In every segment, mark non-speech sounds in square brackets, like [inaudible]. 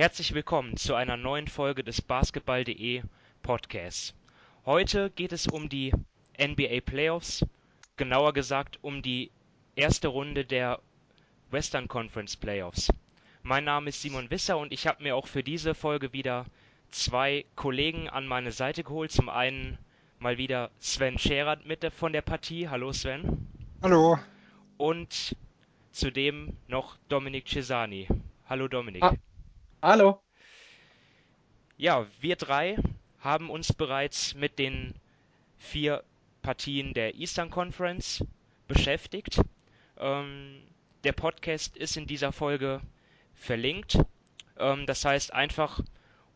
Herzlich willkommen zu einer neuen Folge des Basketball.de Podcasts. Heute geht es um die NBA Playoffs, genauer gesagt um die erste Runde der Western Conference Playoffs. Mein Name ist Simon Wisser und ich habe mir auch für diese Folge wieder zwei Kollegen an meine Seite geholt. Zum einen mal wieder Sven Scherert mit von der Partie. Hallo Sven. Hallo. Und zudem noch Dominik Cesani. Hallo Dominik. Ah, hallo. Ja, wir drei haben uns bereits mit den vier Partien der Eastern Conference beschäftigt. Ähm, der Podcast ist in dieser Folge verlinkt. Ähm, das heißt einfach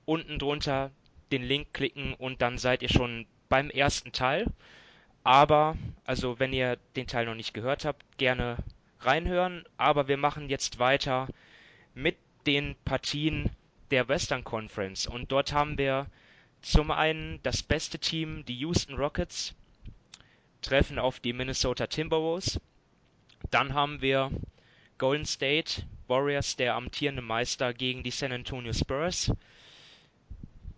unten drunter den Link klicken und dann seid ihr schon beim ersten Teil. Aber, also wenn ihr den Teil noch nicht gehört habt, gerne reinhören. Aber wir machen jetzt weiter mit den Partien der Western Conference. Und dort haben wir zum einen das beste Team, die Houston Rockets, treffen auf die Minnesota Timberwolves. Dann haben wir Golden State Warriors, der amtierende Meister, gegen die San Antonio Spurs.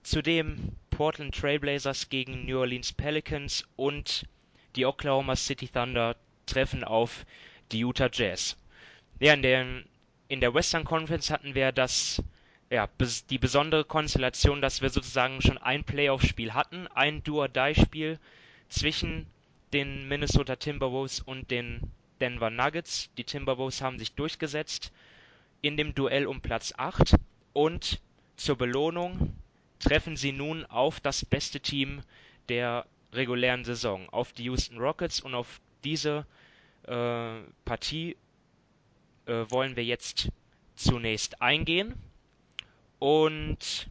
Zudem Portland Trailblazers gegen New Orleans Pelicans und die Oklahoma City Thunder treffen auf die Utah Jazz. Ja, in der, in der Western Conference hatten wir das, ja, die besondere Konstellation, dass wir sozusagen schon ein Playoff-Spiel hatten, ein Do-or-Die-Spiel zwischen den Minnesota Timberwolves und den Denver Nuggets. Die Timberwolves haben sich durchgesetzt in dem Duell um Platz 8 und zur Belohnung treffen sie nun auf das beste Team der regulären Saison, auf die Houston Rockets und auf diese äh, Partie äh, wollen wir jetzt zunächst eingehen. Und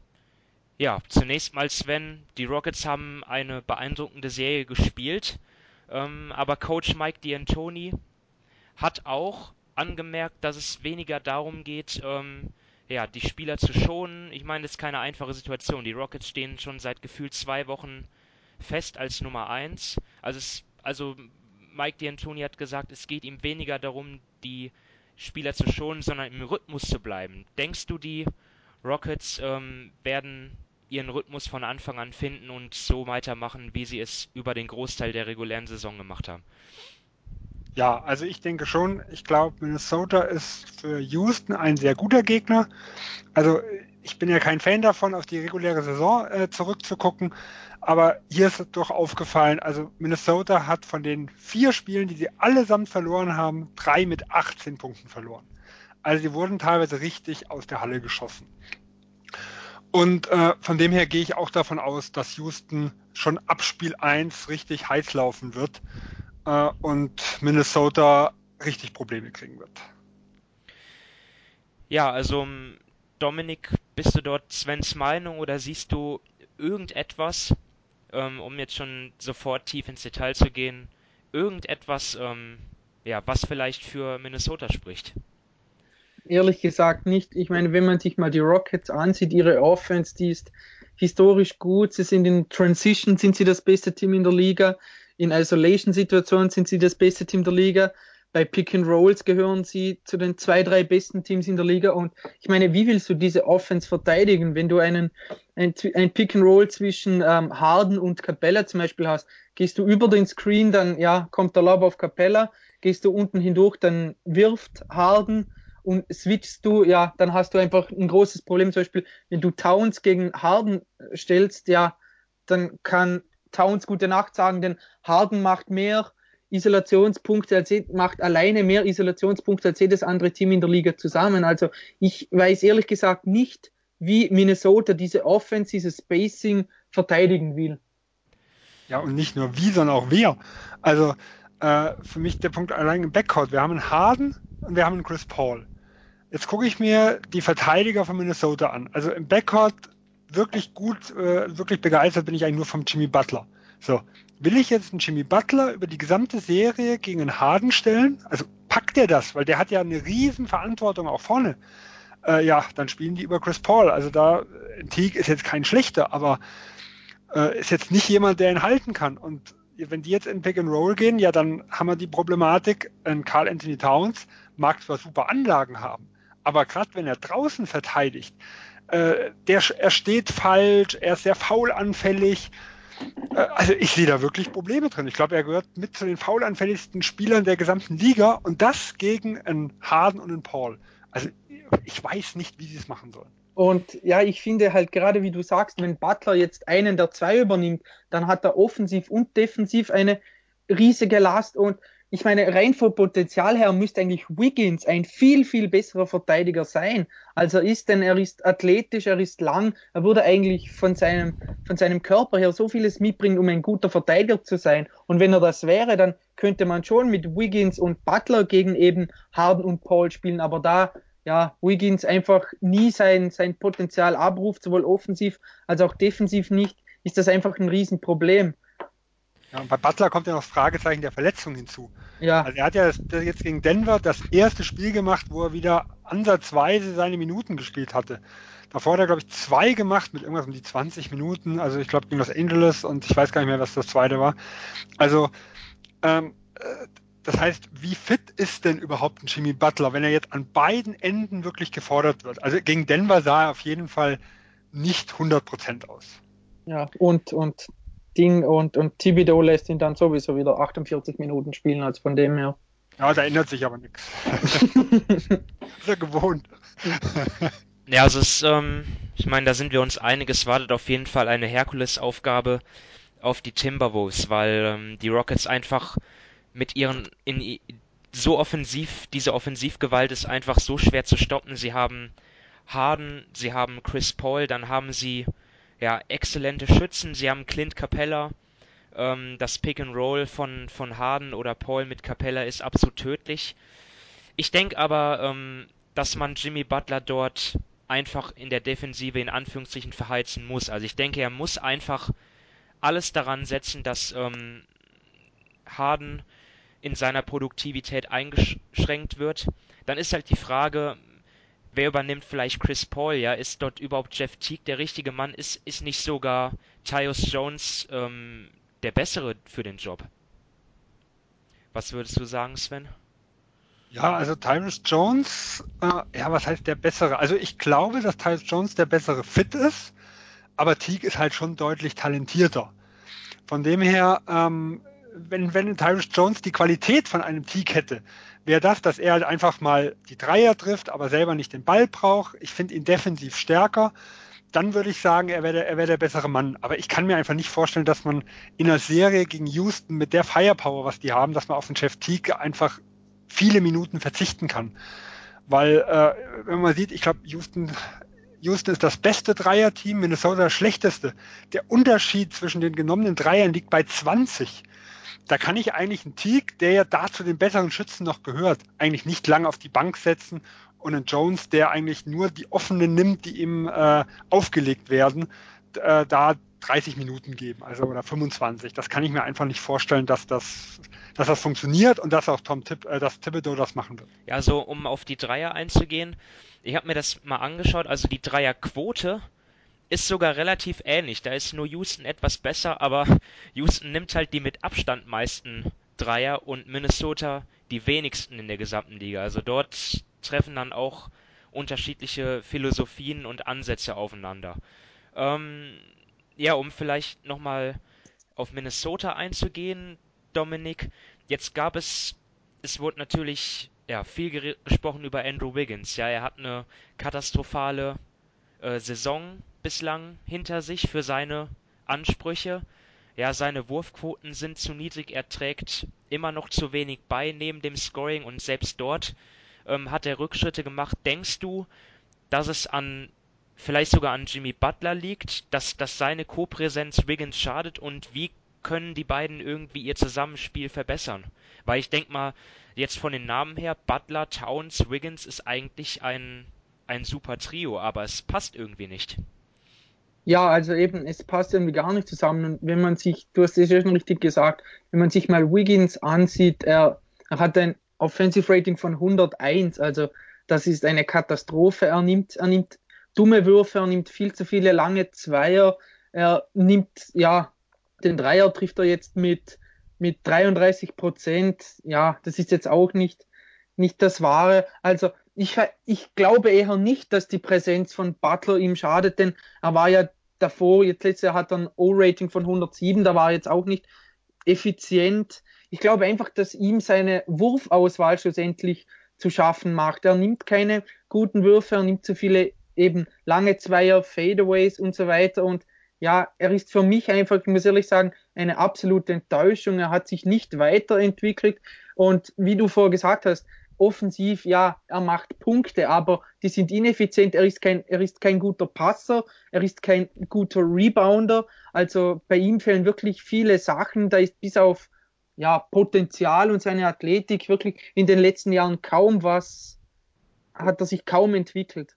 ja, zunächst mal Sven, die Rockets haben eine beeindruckende Serie gespielt, ähm, aber Coach Mike D'Antoni hat auch angemerkt, dass es weniger darum geht, ähm, ja, die Spieler zu schonen. Ich meine, das ist keine einfache Situation. Die Rockets stehen schon seit gefühlt zwei Wochen fest als Nummer eins. Also, es, also Mike D'Antoni hat gesagt, es geht ihm weniger darum, die Spieler zu schonen, sondern im Rhythmus zu bleiben. Denkst du, die Rockets ähm, werden ihren Rhythmus von Anfang an finden und so weitermachen, wie sie es über den Großteil der regulären Saison gemacht haben? Ja, also ich denke schon, ich glaube, Minnesota ist für Houston ein sehr guter Gegner. Also ich bin ja kein Fan davon, auf die reguläre Saison äh, zurückzugucken, aber hier ist doch aufgefallen, also Minnesota hat von den vier Spielen, die sie allesamt verloren haben, drei mit 18 Punkten verloren. Also sie wurden teilweise richtig aus der Halle geschossen. Und äh, von dem her gehe ich auch davon aus, dass Houston schon ab Spiel 1 richtig heiß laufen wird äh, und Minnesota richtig Probleme kriegen wird. Ja, also Dominik, bist du dort Svens Meinung oder siehst du irgendetwas, ähm, um jetzt schon sofort tief ins Detail zu gehen, irgendetwas, ähm, ja, was vielleicht für Minnesota spricht? Ehrlich gesagt nicht. Ich meine, wenn man sich mal die Rockets ansieht, ihre Offense, die ist historisch gut. Sie sind in Transition, sind sie das beste Team in der Liga. In Isolation-Situationen sind sie das beste Team der Liga. Bei Pick and Rolls gehören sie zu den zwei, drei besten Teams in der Liga. Und ich meine, wie willst du diese Offense verteidigen, wenn du einen, ein, ein Pick and Roll zwischen ähm, Harden und Capella zum Beispiel hast? Gehst du über den Screen, dann ja, kommt der Lob auf Capella. Gehst du unten hindurch, dann wirft Harden und switchst du, ja, dann hast du einfach ein großes Problem. Zum Beispiel, wenn du Towns gegen Harden stellst, ja, dann kann Towns gute Nacht sagen, denn Harden macht mehr Isolationspunkte als macht alleine mehr Isolationspunkte als jedes andere Team in der Liga zusammen. Also ich weiß ehrlich gesagt nicht, wie Minnesota diese Offense, dieses Spacing verteidigen will. Ja, und nicht nur wie, sondern auch wer. Also äh, für mich der Punkt allein im Backcourt. Wir haben einen Harden und wir haben einen Chris Paul. Jetzt gucke ich mir die Verteidiger von Minnesota an. Also im Backcourt wirklich gut, äh, wirklich begeistert bin ich eigentlich nur vom Jimmy Butler. So, will ich jetzt einen Jimmy Butler über die gesamte Serie gegen einen Harden stellen? Also packt er das, weil der hat ja eine riesen Verantwortung auch vorne. Äh, ja, dann spielen die über Chris Paul. Also da, äh, Teague ist jetzt kein schlechter, aber äh, ist jetzt nicht jemand, der ihn halten kann. Und wenn die jetzt in Pick and Roll gehen, ja, dann haben wir die Problematik, ein Carl Anthony Towns mag zwar super Anlagen haben, aber gerade wenn er draußen verteidigt, äh, der, er steht falsch, er ist sehr faulanfällig. Äh, also ich sehe da wirklich Probleme drin. Ich glaube, er gehört mit zu den faulanfälligsten Spielern der gesamten Liga und das gegen einen Harden und einen Paul. Also ich weiß nicht, wie sie es machen sollen. Und ja, ich finde halt gerade, wie du sagst, wenn Butler jetzt einen der zwei übernimmt, dann hat er offensiv und defensiv eine riesige Last. Und ich meine, rein vom Potenzial her müsste eigentlich Wiggins ein viel, viel besserer Verteidiger sein, als er ist, denn er ist athletisch, er ist lang, er würde eigentlich von seinem, von seinem Körper her so vieles mitbringen, um ein guter Verteidiger zu sein. Und wenn er das wäre, dann könnte man schon mit Wiggins und Butler gegen eben Harden und Paul spielen, aber da ja, Wiggins einfach nie sein, sein Potenzial abruft, sowohl offensiv als auch defensiv nicht, ist das einfach ein Riesenproblem. Ja, und bei Butler kommt ja noch das Fragezeichen der Verletzung hinzu. Ja. Also er hat ja das, das jetzt gegen Denver das erste Spiel gemacht, wo er wieder ansatzweise seine Minuten gespielt hatte. Davor hat er, glaube ich, zwei gemacht mit irgendwas um die 20 Minuten. Also ich glaube gegen Los Angeles und ich weiß gar nicht mehr, was das zweite war. Also ähm, äh, das heißt, wie fit ist denn überhaupt ein Jimmy Butler, wenn er jetzt an beiden Enden wirklich gefordert wird? Also gegen Denver sah er auf jeden Fall nicht 100% aus. Ja, und, und Ding und, und Thibodeau lässt ihn dann sowieso wieder 48 Minuten spielen, als von dem her. Ja, da ändert sich aber nichts. [laughs] ist er gewohnt. [laughs] ja, also es, ähm, ich meine, da sind wir uns einig, es wartet auf jeden Fall eine Herkulesaufgabe auf die Timberwolves, weil ähm, die Rockets einfach mit ihren in so offensiv, diese Offensivgewalt ist einfach so schwer zu stoppen. Sie haben Harden, sie haben Chris Paul, dann haben sie ja exzellente Schützen, sie haben Clint Capella. Ähm, das Pick and Roll von, von Harden oder Paul mit Capella ist absolut tödlich. Ich denke aber, ähm, dass man Jimmy Butler dort einfach in der Defensive in Anführungszeichen verheizen muss. Also ich denke, er muss einfach alles daran setzen, dass ähm, Harden in seiner Produktivität eingeschränkt wird, dann ist halt die Frage, wer übernimmt vielleicht Chris Paul, ja? Ist dort überhaupt Jeff Teague der richtige Mann? Ist, ist nicht sogar Tyus Jones ähm, der bessere für den Job? Was würdest du sagen, Sven? Ja, also Tyrus Jones, äh, ja, was heißt der bessere? Also ich glaube, dass Tyrus Jones der bessere Fit ist, aber Teague ist halt schon deutlich talentierter. Von dem her ähm, wenn, wenn Tyrus Jones die Qualität von einem Teak hätte, wäre das, dass er halt einfach mal die Dreier trifft, aber selber nicht den Ball braucht. Ich finde ihn defensiv stärker. Dann würde ich sagen, er wäre der, er wäre der bessere Mann. Aber ich kann mir einfach nicht vorstellen, dass man in einer Serie gegen Houston mit der Firepower, was die haben, dass man auf den Chef Teague einfach viele Minuten verzichten kann. Weil, äh, wenn man sieht, ich glaube, Houston Houston ist das beste Dreierteam, Minnesota das schlechteste. Der Unterschied zwischen den genommenen Dreiern liegt bei 20 da kann ich eigentlich einen Teague, der ja da zu den besseren Schützen noch gehört, eigentlich nicht lang auf die Bank setzen und einen Jones, der eigentlich nur die offenen nimmt, die ihm äh, aufgelegt werden, äh, da 30 Minuten geben, also oder 25. Das kann ich mir einfach nicht vorstellen, dass das, dass das funktioniert und dass auch Tom Tipp, äh, dass Thibodeau das machen wird. Ja, also um auf die Dreier einzugehen, ich habe mir das mal angeschaut, also die Dreierquote ist sogar relativ ähnlich. Da ist nur Houston etwas besser, aber Houston nimmt halt die mit Abstand meisten Dreier und Minnesota die wenigsten in der gesamten Liga. Also dort treffen dann auch unterschiedliche Philosophien und Ansätze aufeinander. Ähm, ja, um vielleicht nochmal auf Minnesota einzugehen, Dominik. Jetzt gab es, es wurde natürlich ja, viel gesprochen über Andrew Wiggins. Ja, er hat eine katastrophale äh, Saison bislang hinter sich für seine Ansprüche. Ja, seine Wurfquoten sind zu niedrig, er trägt immer noch zu wenig bei neben dem Scoring und selbst dort ähm, hat er Rückschritte gemacht. Denkst du, dass es an vielleicht sogar an Jimmy Butler liegt, dass, dass seine Co-Präsenz Wiggins schadet und wie können die beiden irgendwie ihr Zusammenspiel verbessern? Weil ich denke mal, jetzt von den Namen her, Butler, Towns, Wiggins ist eigentlich ein, ein super Trio, aber es passt irgendwie nicht. Ja, also eben, es passt irgendwie gar nicht zusammen. Und wenn man sich, du hast es ja schon richtig gesagt, wenn man sich mal Wiggins ansieht, er, er hat ein Offensive Rating von 101, also das ist eine Katastrophe. Er nimmt, er nimmt dumme Würfe, er nimmt viel zu viele lange Zweier, er nimmt, ja, den Dreier trifft er jetzt mit, mit 33 Prozent. Ja, das ist jetzt auch nicht, nicht das Wahre. Also ich, ich glaube eher nicht, dass die Präsenz von Butler ihm schadet, denn er war ja davor, jetzt letztes Jahr hat er ein O-Rating von 107, da war er jetzt auch nicht effizient. Ich glaube einfach, dass ihm seine Wurfauswahl schlussendlich zu schaffen macht. Er nimmt keine guten Würfe, er nimmt zu viele eben lange Zweier, Fadeaways und so weiter und ja, er ist für mich einfach, ich muss ehrlich sagen, eine absolute Enttäuschung. Er hat sich nicht weiterentwickelt und wie du vorher gesagt hast, offensiv, ja, er macht Punkte, aber die sind ineffizient. Er ist kein, er ist kein guter Passer, er ist kein guter Rebounder. Also bei ihm fehlen wirklich viele Sachen. Da ist bis auf ja, Potenzial und seine Athletik wirklich in den letzten Jahren kaum was, hat er sich kaum entwickelt.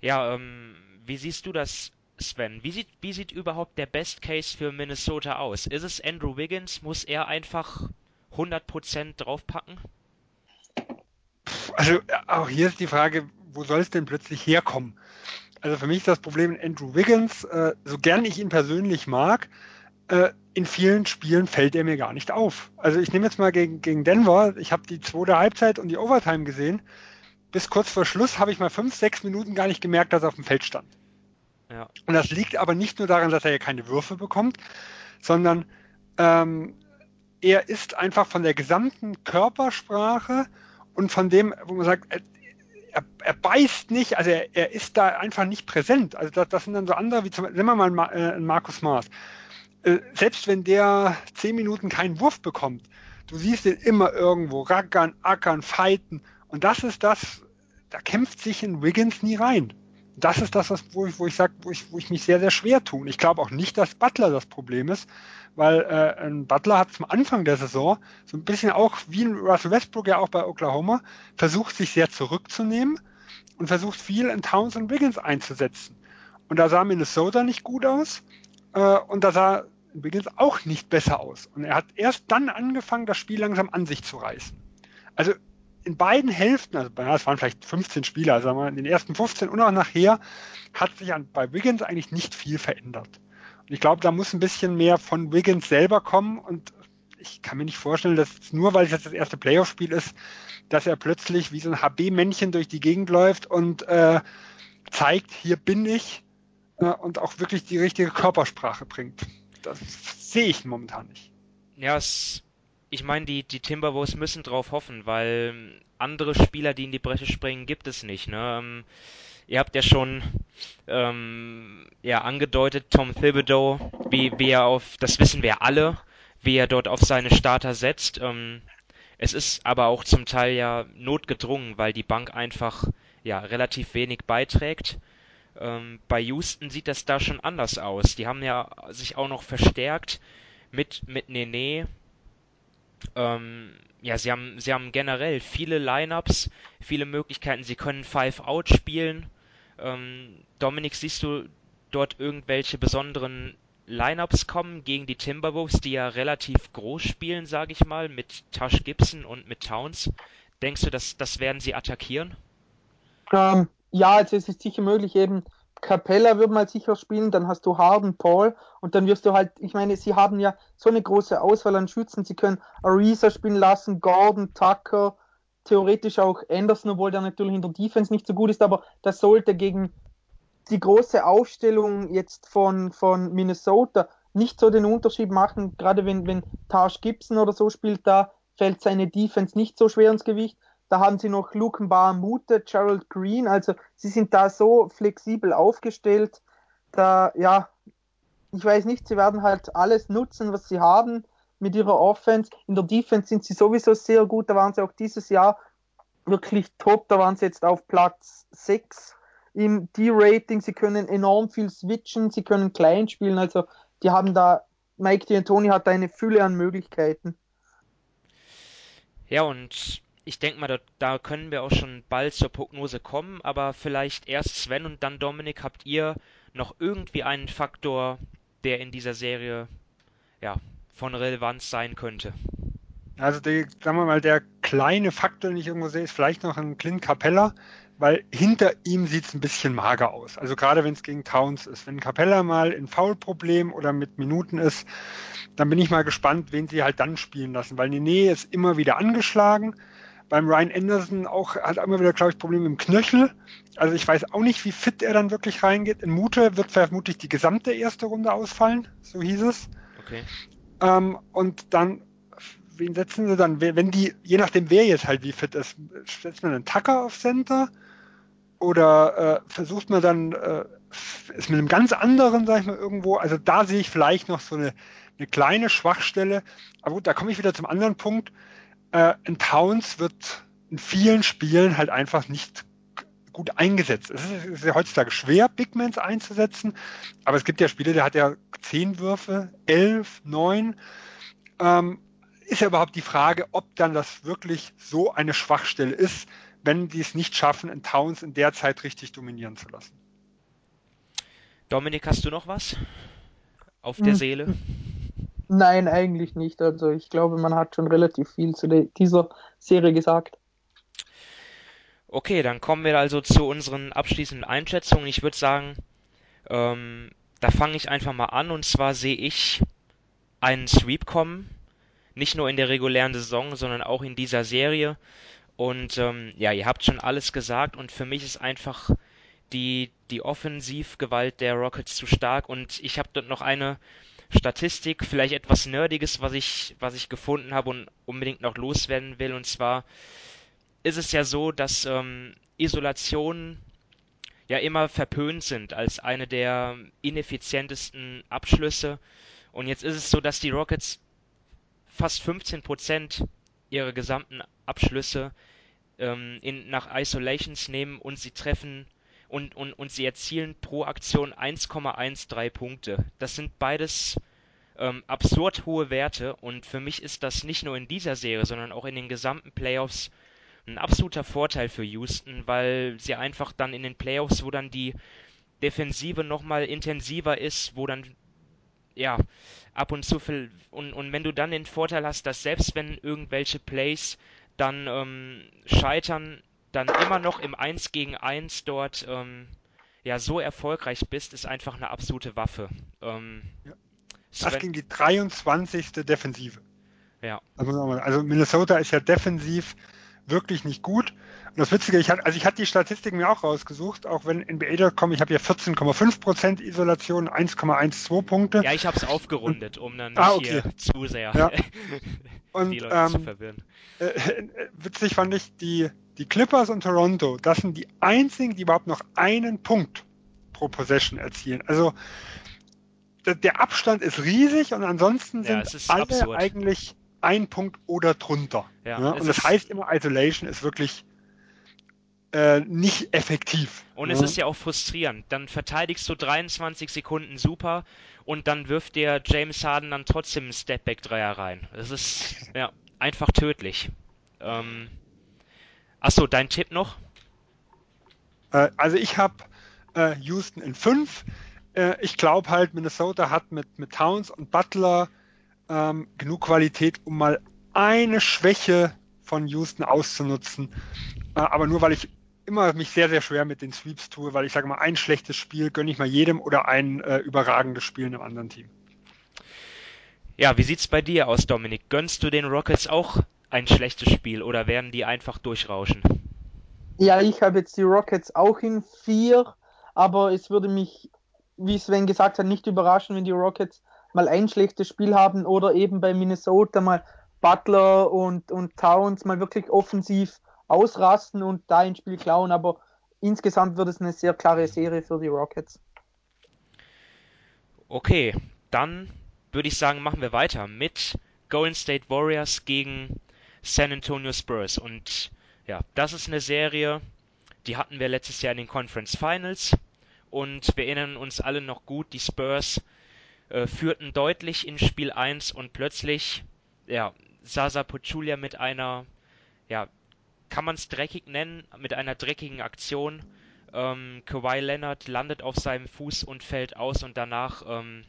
Ja, ähm, wie siehst du das, Sven? Wie sieht, wie sieht überhaupt der Best Case für Minnesota aus? Ist es Andrew Wiggins? Muss er einfach 100% draufpacken? Also auch hier ist die Frage, wo soll es denn plötzlich herkommen? Also für mich ist das Problem Andrew Wiggins, äh, so gern ich ihn persönlich mag, äh, in vielen Spielen fällt er mir gar nicht auf. Also ich nehme jetzt mal gegen, gegen Denver, ich habe die zweite Halbzeit und die Overtime gesehen. Bis kurz vor Schluss habe ich mal fünf, sechs Minuten gar nicht gemerkt, dass er auf dem Feld stand. Ja. Und das liegt aber nicht nur daran, dass er ja keine Würfe bekommt, sondern ähm, er ist einfach von der gesamten Körpersprache und von dem, wo man sagt, er, er beißt nicht, also er, er, ist da einfach nicht präsent. Also das, das sind dann so andere, wie zum Beispiel, nehmen wir mal einen, äh, Markus Maas. Äh, selbst wenn der zehn Minuten keinen Wurf bekommt, du siehst ihn immer irgendwo rackern, ackern, fighten. Und das ist das, da kämpft sich in Wiggins nie rein das ist das, was, wo ich, wo ich sage, wo ich, wo ich mich sehr, sehr schwer tue. Ich glaube auch nicht, dass Butler das Problem ist, weil äh, ein Butler hat zum Anfang der Saison so ein bisschen auch, wie ein Russell Westbrook ja auch bei Oklahoma, versucht, sich sehr zurückzunehmen und versucht, viel in Towns und Wiggins einzusetzen. Und da sah Minnesota nicht gut aus äh, und da sah Wiggins auch nicht besser aus. Und er hat erst dann angefangen, das Spiel langsam an sich zu reißen. Also in beiden Hälften, also es waren vielleicht 15 Spieler, sagen wir, in den ersten 15 und auch nachher, hat sich an, bei Wiggins eigentlich nicht viel verändert. Und ich glaube, da muss ein bisschen mehr von Wiggins selber kommen und ich kann mir nicht vorstellen, dass nur weil es jetzt das erste Playoff-Spiel ist, dass er plötzlich wie so ein HB-Männchen durch die Gegend läuft und äh, zeigt, hier bin ich äh, und auch wirklich die richtige Körpersprache bringt. Das sehe ich momentan nicht. Ja, es ich meine, die, die Timberwolves müssen drauf hoffen, weil andere Spieler, die in die Bresche springen, gibt es nicht. Ne? Ähm, ihr habt ja schon ähm, ja, angedeutet, Tom Thibodeau, wie, wie er auf, das wissen wir alle, wie er dort auf seine Starter setzt. Ähm, es ist aber auch zum Teil ja notgedrungen, weil die Bank einfach ja relativ wenig beiträgt. Ähm, bei Houston sieht das da schon anders aus. Die haben ja sich auch noch verstärkt mit, mit Nene, ähm, ja, sie haben, sie haben generell viele Lineups, viele Möglichkeiten. Sie können Five Out spielen. Ähm, Dominik, siehst du dort irgendwelche besonderen Lineups kommen gegen die Timberwolves, die ja relativ groß spielen, sage ich mal, mit Tash Gibson und mit Towns? Denkst du, dass das werden sie attackieren? Ähm, ja, also es ist sicher möglich, eben Capella wird mal sicher spielen, dann hast du Harden, Paul und dann wirst du halt, ich meine, sie haben ja so eine große Auswahl an Schützen, sie können Ariza spielen lassen, Gordon, Tucker, theoretisch auch Anderson, obwohl der natürlich in der Defense nicht so gut ist, aber das sollte gegen die große Aufstellung jetzt von, von Minnesota nicht so den Unterschied machen, gerade wenn, wenn Taj Gibson oder so spielt, da fällt seine Defense nicht so schwer ins Gewicht. Da haben sie noch Luke Mute, Gerald Green. Also sie sind da so flexibel aufgestellt. Da, ja, ich weiß nicht, sie werden halt alles nutzen, was sie haben mit ihrer Offense. In der Defense sind sie sowieso sehr gut. Da waren sie auch dieses Jahr wirklich top. Da waren sie jetzt auf Platz 6 im D-Rating. Sie können enorm viel switchen. Sie können klein spielen. Also die haben da, Mike D'Antoni hat da eine Fülle an Möglichkeiten. Ja, und ich denke mal, da, da, können wir auch schon bald zur Prognose kommen, aber vielleicht erst Sven und dann Dominik, habt ihr noch irgendwie einen Faktor, der in dieser Serie ja, von Relevanz sein könnte? Also, die, sagen wir mal, der kleine Faktor, den ich irgendwo sehe, ist vielleicht noch ein Clint Capella, weil hinter ihm sieht es ein bisschen mager aus. Also gerade wenn es gegen Towns ist. Wenn Capella mal in Foulproblem oder mit Minuten ist, dann bin ich mal gespannt, wen sie halt dann spielen lassen, weil Nene ist immer wieder angeschlagen beim Ryan Anderson auch, hat immer wieder, glaube ich, Probleme im Knöchel. Also ich weiß auch nicht, wie fit er dann wirklich reingeht. In Mute wird vermutlich die gesamte erste Runde ausfallen, so hieß es. Okay. Ähm, und dann, wen setzen sie dann? Wenn die, je nachdem wer jetzt halt wie fit ist, setzt man einen Tucker auf Center oder äh, versucht man dann, äh, ist mit einem ganz anderen, sag ich mal, irgendwo, also da sehe ich vielleicht noch so eine, eine kleine Schwachstelle. Aber gut, da komme ich wieder zum anderen Punkt. Äh, in Towns wird in vielen Spielen halt einfach nicht gut eingesetzt. Es ist, es ist ja heutzutage schwer, Bigmans einzusetzen, aber es gibt ja Spiele, der hat ja zehn Würfe, elf, neun. Ähm, ist ja überhaupt die Frage, ob dann das wirklich so eine Schwachstelle ist, wenn die es nicht schaffen, in Towns in der Zeit richtig dominieren zu lassen. Dominik, hast du noch was auf der Hm. Seele? Nein, eigentlich nicht. Also ich glaube, man hat schon relativ viel zu dieser Serie gesagt. Okay, dann kommen wir also zu unseren abschließenden Einschätzungen. Ich würde sagen, ähm, da fange ich einfach mal an und zwar sehe ich einen Sweep kommen. Nicht nur in der regulären Saison, sondern auch in dieser Serie. Und ähm, ja, ihr habt schon alles gesagt und für mich ist einfach die, die Offensivgewalt der Rockets zu stark und ich habe dort noch eine Statistik, vielleicht etwas Nerdiges, was ich, was ich gefunden habe und unbedingt noch loswerden will. Und zwar ist es ja so, dass ähm, Isolationen ja immer verpönt sind als eine der ineffizientesten Abschlüsse. Und jetzt ist es so, dass die Rockets fast 15% ihrer gesamten Abschlüsse ähm, in, nach Isolations nehmen und sie treffen und, und, und sie erzielen pro Aktion 1,13 Punkte. Das sind beides ähm, absurd hohe Werte und für mich ist das nicht nur in dieser Serie, sondern auch in den gesamten Playoffs ein absoluter Vorteil für Houston, weil sie einfach dann in den Playoffs, wo dann die Defensive nochmal intensiver ist, wo dann ja ab und zu viel und, und wenn du dann den Vorteil hast, dass selbst wenn irgendwelche Plays dann ähm, scheitern, dann immer noch im 1 gegen 1 dort ähm, ja so erfolgreich bist, ist einfach eine absolute Waffe. Ähm, Ja. Das Sven, ging die 23. Defensive. ja, Also, Minnesota ist ja defensiv wirklich nicht gut. Und das Witzige, ich hatte, also ich hatte die Statistiken mir auch rausgesucht, auch wenn NBA.com, ich habe hier 14,5% Isolation, 1,12 Punkte. ja, ich habe es aufgerundet, um dann nicht Ah, okay. hier zu sehr Ja. [laughs] die Und Leute zu ähm, verwirren. äh, äh, [laughs] witzig fand ich, die, die Clippers und Toronto, das sind die einzigen, die überhaupt noch einen Punkt pro Possession erzielen. Also der, Abstand ist riesig und ansonsten Ja, sind ist alle absurd. eigentlich ein Punkt oder drunter. Ja, Ja, und das heißt immer, Isolation ist wirklich äh, nicht effektiv. Und ja. es ist ja auch frustrierend. Dann verteidigst du 23 Sekunden super und dann wirft dir James Harden dann trotzdem einen Stepback-Dreier rein. Das ist ja einfach tödlich. Ähm, achso, dein Tipp noch? Äh, also ich habe äh, Houston in 5. Äh, ich glaube halt, Minnesota hat mit, mit Towns und Butler ähm, genug Qualität, um mal eine Schwäche von Houston auszunutzen. Äh, aber nur weil ich immer mich sehr, sehr schwer mit den Sweeps tue, weil ich sage mal, ein schlechtes Spiel gönne ich mal jedem oder ein äh, überragendes Spiel einem anderen Team. Ja, wie sieht's bei dir aus, Dominik? Gönnst du den Rockets auch ein schlechtes Spiel oder werden die einfach durchrauschen? Ja, ich habe jetzt die Rockets auch in vier, aber es würde mich, wie Sven gesagt hat, nicht überraschen, wenn die Rockets mal ein schlechtes Spiel haben oder eben bei Minnesota mal Butler und, und Towns mal wirklich offensiv ausrasten und da ein Spiel klauen, aber insgesamt wird es eine sehr klare Serie für die Rockets. Okay, dann würde ich sagen, machen wir weiter mit Golden State Warriors gegen San Antonio Spurs. Und ja, das ist eine Serie, die hatten wir letztes Jahr in den Conference Finals. Und wir erinnern uns alle noch gut, die Spurs äh, führten deutlich in Spiel 1 und plötzlich, ja, Sasa Pachulia mit einer, ja, kann man es dreckig nennen, mit einer dreckigen Aktion. Ähm, Kawhi Leonard landet auf seinem Fuß und fällt aus und danach ähm,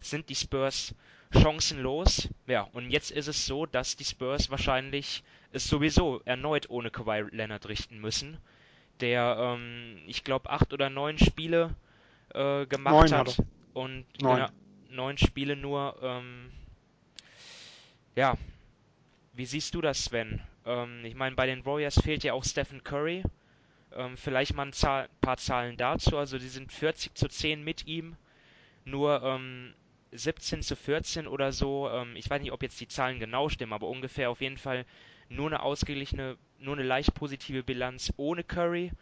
sind die Spurs chancenlos. Ja, und jetzt ist es so, dass die Spurs wahrscheinlich es sowieso erneut ohne Kawhi Leonard richten müssen. Der, ähm, ich glaube, acht oder neun Spiele äh, gemacht Neun hat. Und Neun. genau, neun Spiele nur. Ähm, ja, wie siehst du das, Sven? Ähm, ich meine, bei den Warriors fehlt ja auch Stephen Curry. Ähm, vielleicht mal ein Zahl paar Zahlen dazu. Also die sind 40 zu 10 mit ihm. Nur ähm, 17 zu 14 oder so. Ähm, ich weiß nicht, ob jetzt die Zahlen genau stimmen, aber ungefähr auf jeden Fall nur eine ausgeglichene, nur eine leicht positive Bilanz ohne Curry.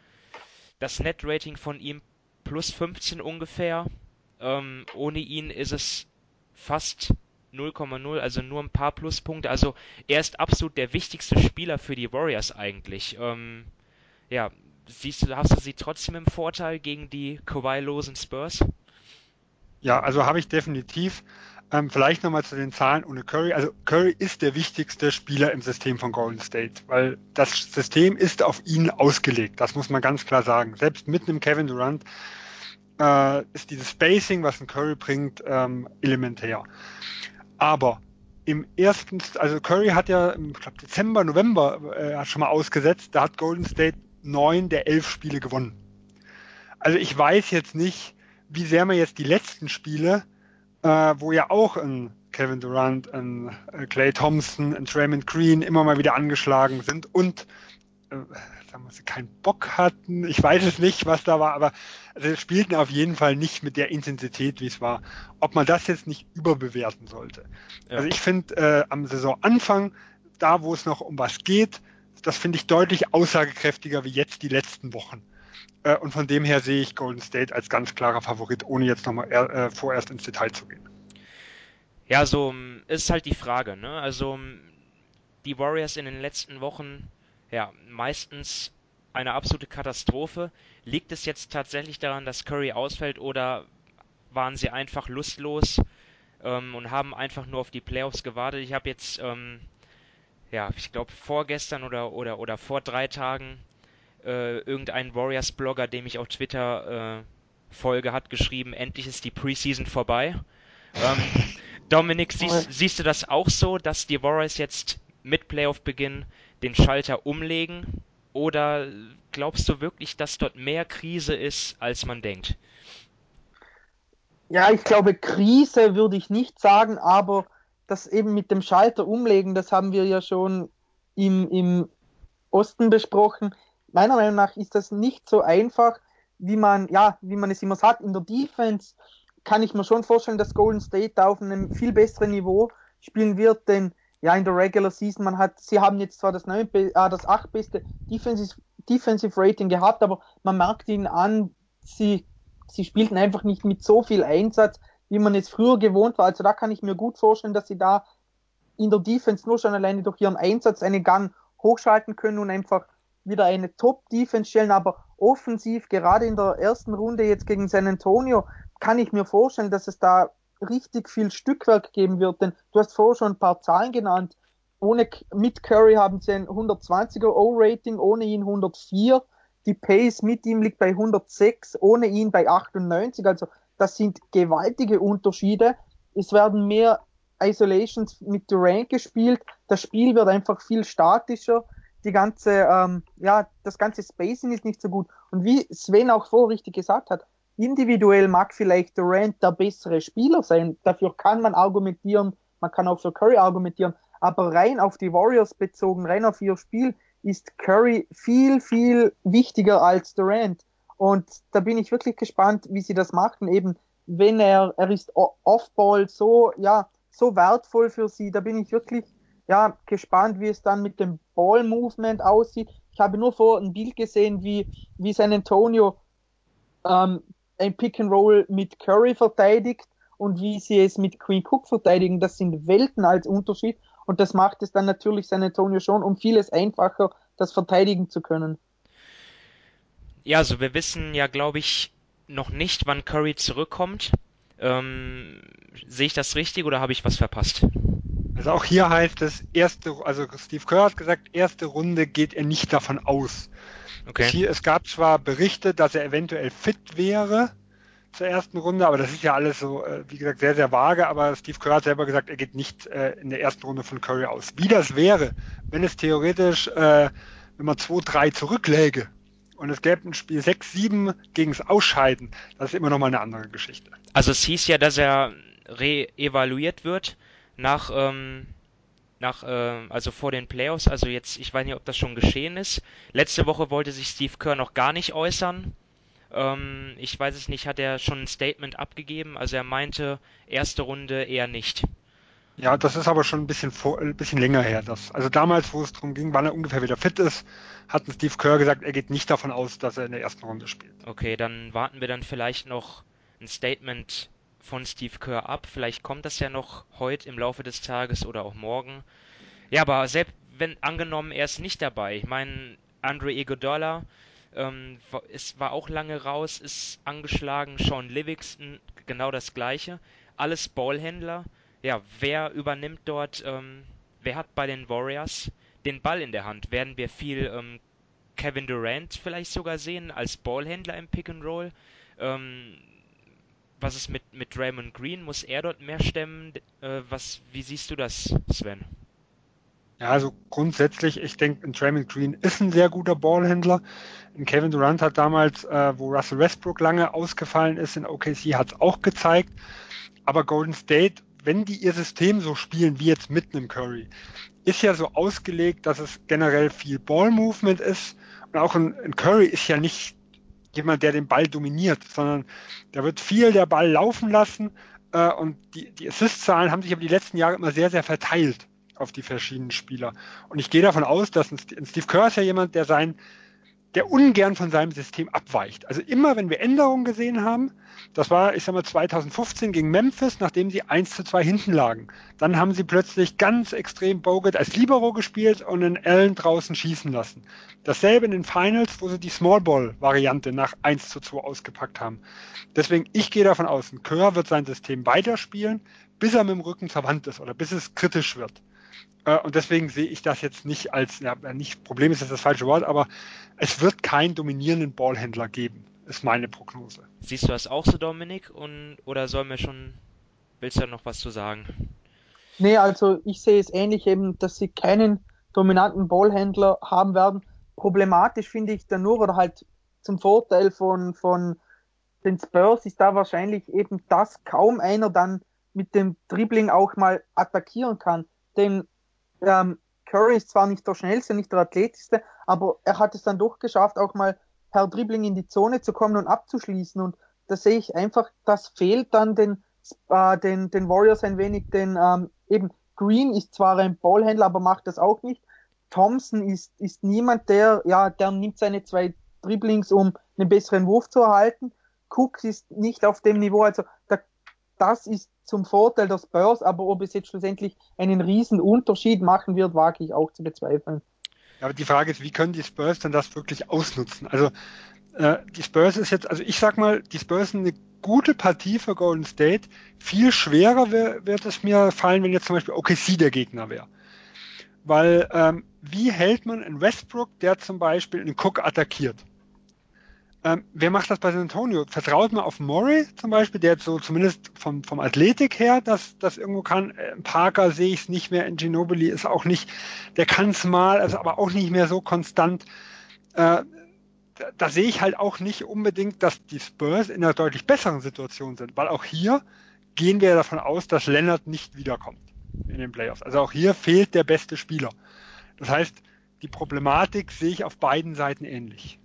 Das Net-Rating von ihm plus 15 ungefähr. Ähm, ohne ihn ist es fast 0,0, also nur ein paar Pluspunkte. Also er ist absolut der wichtigste Spieler für die Warriors eigentlich. Ähm, ja, siehst du, hast du sie trotzdem im Vorteil gegen die Kawhi-losen Spurs? Ja, also habe ich definitiv. Ähm, vielleicht nochmal zu den Zahlen ohne Curry. Also Curry ist der wichtigste Spieler im System von Golden State, weil das System ist auf ihn ausgelegt. Das muss man ganz klar sagen. Selbst mit einem Kevin Durant äh, ist dieses Spacing, was ein Curry bringt, ähm, elementär. Aber im ersten, also Curry hat ja im glaub, Dezember, November äh, hat schon mal ausgesetzt, da hat Golden State neun der elf Spiele gewonnen. Also ich weiß jetzt nicht, wie sehr man jetzt die letzten Spiele, äh, wo ja auch ein Kevin Durant, ein äh, Clay Thompson, ein Draymond Green immer mal wieder angeschlagen sind und äh, sagen wir, sie keinen Bock hatten. Ich weiß es nicht, was da war, aber sie spielten auf jeden Fall nicht mit der Intensität, wie es war. Ob man das jetzt nicht überbewerten sollte. Ja. Also ich finde äh, am Saisonanfang, da wo es noch um was geht, das finde ich deutlich aussagekräftiger wie jetzt die letzten Wochen. Äh, und von dem her sehe ich Golden State als ganz klarer Favorit, ohne jetzt nochmal äh, vorerst ins Detail zu gehen. Ja, so ähm, ist halt die Frage. Ne? Also ähm, die Warriors in den letzten Wochen, ja, meistens eine absolute Katastrophe. Liegt es jetzt tatsächlich daran, dass Curry ausfällt oder waren sie einfach lustlos ähm, und haben einfach nur auf die Playoffs gewartet? Ich habe jetzt, ähm, ja, ich glaube vorgestern oder, oder, oder vor drei Tagen äh, irgendein Warriors-Blogger, dem ich auf Twitter äh, folge, hat geschrieben, endlich ist die Preseason vorbei. Ähm, [laughs] Dominik, siehst, siehst, du das auch so, dass die Warriors jetzt mit Playoff-Beginn den Schalter umlegen? Oder glaubst du wirklich, dass dort mehr Krise ist, als man denkt? Ja, ich glaube, Krise würde ich nicht sagen, aber das eben mit dem Schalter umlegen, das haben wir ja schon im, im Osten besprochen meiner Meinung nach ist das nicht so einfach, wie man, ja, wie man es immer sagt. In der Defense kann ich mir schon vorstellen, dass Golden State da auf einem viel besseren Niveau spielen wird, denn ja, in der Regular Season, man hat, sie haben jetzt zwar das neun, äh, das achtbeste Defensive, Defensive Rating gehabt, aber man merkt ihnen an, sie, sie spielten einfach nicht mit so viel Einsatz, wie man es früher gewohnt war. Also da kann ich mir gut vorstellen, dass sie da in der Defense nur schon alleine durch ihren Einsatz einen Gang hochschalten können und einfach wieder eine Top-Defense stellen, aber offensiv, gerade in der ersten Runde jetzt gegen San Antonio, kann ich mir vorstellen, dass es da richtig viel Stückwerk geben wird, denn du hast vorher schon ein paar Zahlen genannt. Ohne, mit Curry haben sie ein 120er O-Rating, ohne ihn 104. Die Pace mit ihm liegt bei 106, ohne ihn bei 98. Also das sind gewaltige Unterschiede. Es werden mehr Isolations mit Durant gespielt. Das Spiel wird einfach viel statischer die ganze, ähm, ja, das ganze Spacing ist nicht so gut. Und wie Sven auch vorher richtig gesagt hat, individuell mag vielleicht Durant der bessere Spieler sein. Dafür kann man argumentieren, man kann auch für Curry argumentieren. Aber rein auf die Warriors bezogen, rein auf ihr Spiel, ist Curry viel, viel wichtiger als Durant. Und da bin ich wirklich gespannt, wie sie das machen. Eben, wenn er, er ist Off-Ball so, ja, so wertvoll für sie, da bin ich wirklich ja, gespannt, wie es dann mit dem Ball-Movement aussieht. Ich habe nur vor ein Bild gesehen, wie, wie San Antonio ähm, ein Pick and Roll mit Curry verteidigt und wie sie es mit Queen Cook verteidigen. Das sind Welten als Unterschied und das macht es dann natürlich San Antonio schon um vieles einfacher, das verteidigen zu können. Ja, also wir wissen ja, glaube ich, noch nicht, wann Curry zurückkommt. Ähm, sehe ich das richtig oder habe ich was verpasst? Also auch hier heißt es, erste, also Steve Kerr hat gesagt, erste Runde geht er nicht davon aus. Okay. Hier, es gab zwar Berichte, dass er eventuell fit wäre zur ersten Runde, aber das ist ja alles so, äh, wie gesagt, sehr, sehr vage, aber Steve Kerr hat selber gesagt, er geht nicht äh, in der ersten Runde von Curry aus. Wie das wäre, wenn es theoretisch, äh, wenn man 2-3 zurückläge und es gäbe ein Spiel 6-7 gegen das Ausscheiden, das ist immer noch mal eine andere Geschichte. Also es hieß ja, dass er re-evaluiert wird nach, ähm, nach, äh, also vor den Playoffs, also jetzt, ich weiß nicht, ob das schon geschehen ist. Letzte Woche wollte sich Steve Kerr noch gar nicht äußern. Ähm, ich weiß es nicht, hat er schon ein Statement abgegeben? Also er meinte, erste Runde eher nicht. Ja, das ist aber schon ein bisschen, vor, ein bisschen länger her. Das, also damals, wo es darum ging, wann er ungefähr wieder fit ist, hat Steve Kerr gesagt, er geht nicht davon aus, dass er in der ersten Runde spielt. Okay, dann warten wir dann vielleicht noch ein Statement von Steve Kerr ab. Vielleicht kommt das ja noch heute im Laufe des Tages oder auch morgen. Ja, aber selbst wenn angenommen er ist nicht dabei, ich meine, Andre Iguodala ähm, es war auch lange raus, ist angeschlagen, Sean Livingston genau das gleiche. Alles Ballhändler ja, wer übernimmt dort, ähm, wer hat bei den Warriors den Ball in der Hand? Werden wir viel ähm, Kevin Durant vielleicht sogar sehen als Ballhändler im Pick and Roll? Ähm, was ist mit, mit Draymond Green? Muss er dort mehr stemmen? Äh, was, wie siehst du das, Sven? Ja, also grundsätzlich, ich denke, Draymond Green ist ein sehr guter Ballhändler. Kevin Durant hat damals, äh, wo Russell Westbrook lange ausgefallen ist in OKC, hat es auch gezeigt. Aber Golden State wenn die ihr System so spielen wie jetzt mit einem Curry, ist ja so ausgelegt, dass es generell viel Ball-Movement ist. Und auch ein, ein, Curry ist ja nicht jemand, der den Ball dominiert, sondern da wird viel der Ball laufen lassen. Äh, und die, die Assist-Zahlen haben sich aber die letzten Jahre immer sehr, sehr verteilt auf die verschiedenen Spieler. Und ich gehe davon aus, dass ein, Steve Kerr ist ja jemand, der sein der ungern von seinem System abweicht. Also immer, wenn wir Änderungen gesehen haben, das war, ich sag mal, 2015 gegen Memphis, nachdem sie 1 zu 2 hinten lagen. Dann haben sie plötzlich ganz extrem Bogut als Libero gespielt und den Allen draußen schießen lassen. Dasselbe in den Finals, wo sie die Small Ball Variante nach 1 zu 2 ausgepackt haben. Deswegen, ich gehe davon aus, ein Kerr wird sein System weiterspielen, bis er mit dem Rücken verwandt ist oder bis es kritisch wird. Äh, und deswegen sehe ich das jetzt nicht als, ja, nicht Problem ist jetzt das falsche Wort, aber es wird keinen dominierenden Ballhändler geben, ist meine Prognose. Siehst du das auch so, Dominik? Und, oder sollen wir schon, willst du da noch was zu sagen? Nee, also ich sehe es ähnlich eben, dass sie keinen dominanten Ballhändler haben werden. Problematisch finde ich dann nur, oder halt zum Vorteil von, von den Spurs ist da wahrscheinlich eben, dass kaum einer dann mit dem Dribbling auch mal attackieren kann. Denn ähm, Curry ist zwar nicht der schnellste, nicht der athletischste, aber er hat es dann doch geschafft, auch mal per Dribbling in die Zone zu kommen und abzuschließen. Und da sehe ich einfach, das fehlt dann den, äh, den, den Warriors ein wenig. Denn ähm, eben Green ist zwar ein Ballhändler, aber macht das auch nicht. Thompson ist, ist niemand, der, ja, der nimmt seine zwei Dribblings, um einen besseren Wurf zu erhalten. Cook ist nicht auf dem Niveau. Also da, das ist zum Vorteil der Spurs, aber ob es jetzt schlussendlich einen riesen Unterschied machen wird, wage ich auch zu bezweifeln. Aber die Frage ist, wie können die Spurs denn das wirklich ausnutzen? Also äh, die Spurs ist jetzt, also ich sag mal, die Spurs sind eine gute Partie für Golden State. Viel schwerer wird es mir fallen, wenn jetzt zum Beispiel OKC der Gegner wäre. Weil ähm, wie hält man in Westbrook, der zum Beispiel einen Cook attackiert? Ähm, wer macht das bei San Antonio? Vertraut man auf Murray zum Beispiel, der jetzt so zumindest vom, vom Athletik her das, das irgendwo kann. Äh, Parker sehe ich es nicht mehr, in Ginobili ist auch nicht, der kann es mal, also aber auch nicht mehr so konstant. Äh, da, da sehe ich halt auch nicht unbedingt, dass die Spurs in einer deutlich besseren Situation sind, weil auch hier gehen wir davon aus, dass Leonard nicht wiederkommt in den Playoffs. Also auch hier fehlt der beste Spieler. Das heißt, die Problematik sehe ich auf beiden Seiten ähnlich.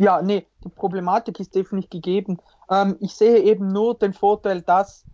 Ja, nee, die Problematik ist definitiv gegeben. Ähm, ich sehe eben nur den Vorteil, dass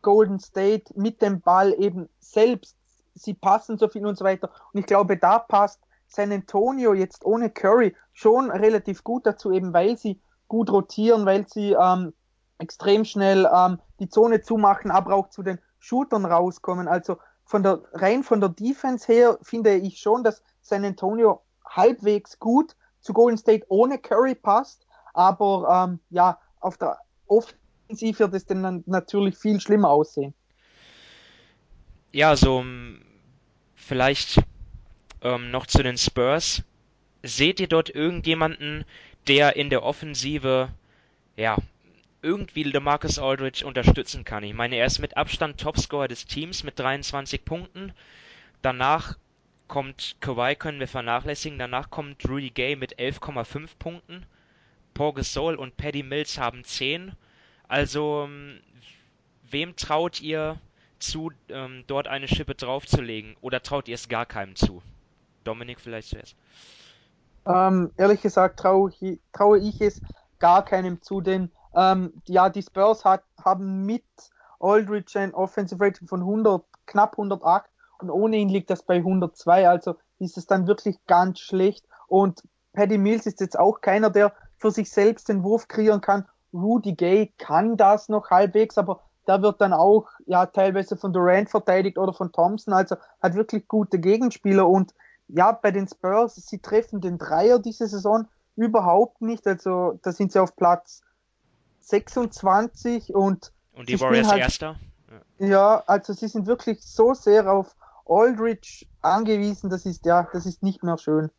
Golden State mit dem Ball eben selbst, sie passen so viel und so weiter. Und ich glaube, da passt San Antonio jetzt ohne Curry schon relativ gut dazu, eben weil sie gut rotieren, weil sie ähm, extrem schnell ähm, die Zone zumachen, aber auch zu den Shootern rauskommen. Also von der rein von der Defense her finde ich schon, dass San Antonio halbwegs gut zu Golden State ohne Curry passt, aber ähm, ja, auf der Offensive wird es dann natürlich viel schlimmer aussehen. Ja, so vielleicht ähm, noch zu den Spurs. Seht ihr dort irgendjemanden, der in der Offensive ja irgendwie DeMarcus Aldridge unterstützen kann? Ich meine, er ist mit Abstand Topscorer des Teams mit 23 Punkten. Danach kommt Kawhi können wir vernachlässigen. Danach kommt Rudy Gay mit 11,5 Punkten. Paul Gasol und Paddy Mills haben 10. Also, ähm, wem traut ihr zu, ähm, dort eine Schippe draufzulegen? Oder traut ihr es gar keinem zu? Dominik vielleicht zuerst. Ähm, ehrlich gesagt traue ich, traue ich es gar keinem zu, denn ähm, ja, die Spurs hat, haben mit Aldridge ein Offensive Rating von 100, knapp 108 und ohne ihn liegt das bei 102, also ist es dann wirklich ganz schlecht und Paddy Mills ist jetzt auch keiner, der für sich selbst den Wurf kreieren kann. Rudy Gay kann das noch halbwegs, aber der wird dann auch ja teilweise von Durant verteidigt oder von Thompson, also hat wirklich gute Gegenspieler und ja, bei den Spurs, sie treffen den Dreier diese Saison überhaupt nicht, also da sind sie auf Platz 26 und und die Warriors halt, Erster? Ja, also sie sind wirklich so sehr auf Aldridge angewiesen, das ist ja, das ist nicht mehr schön.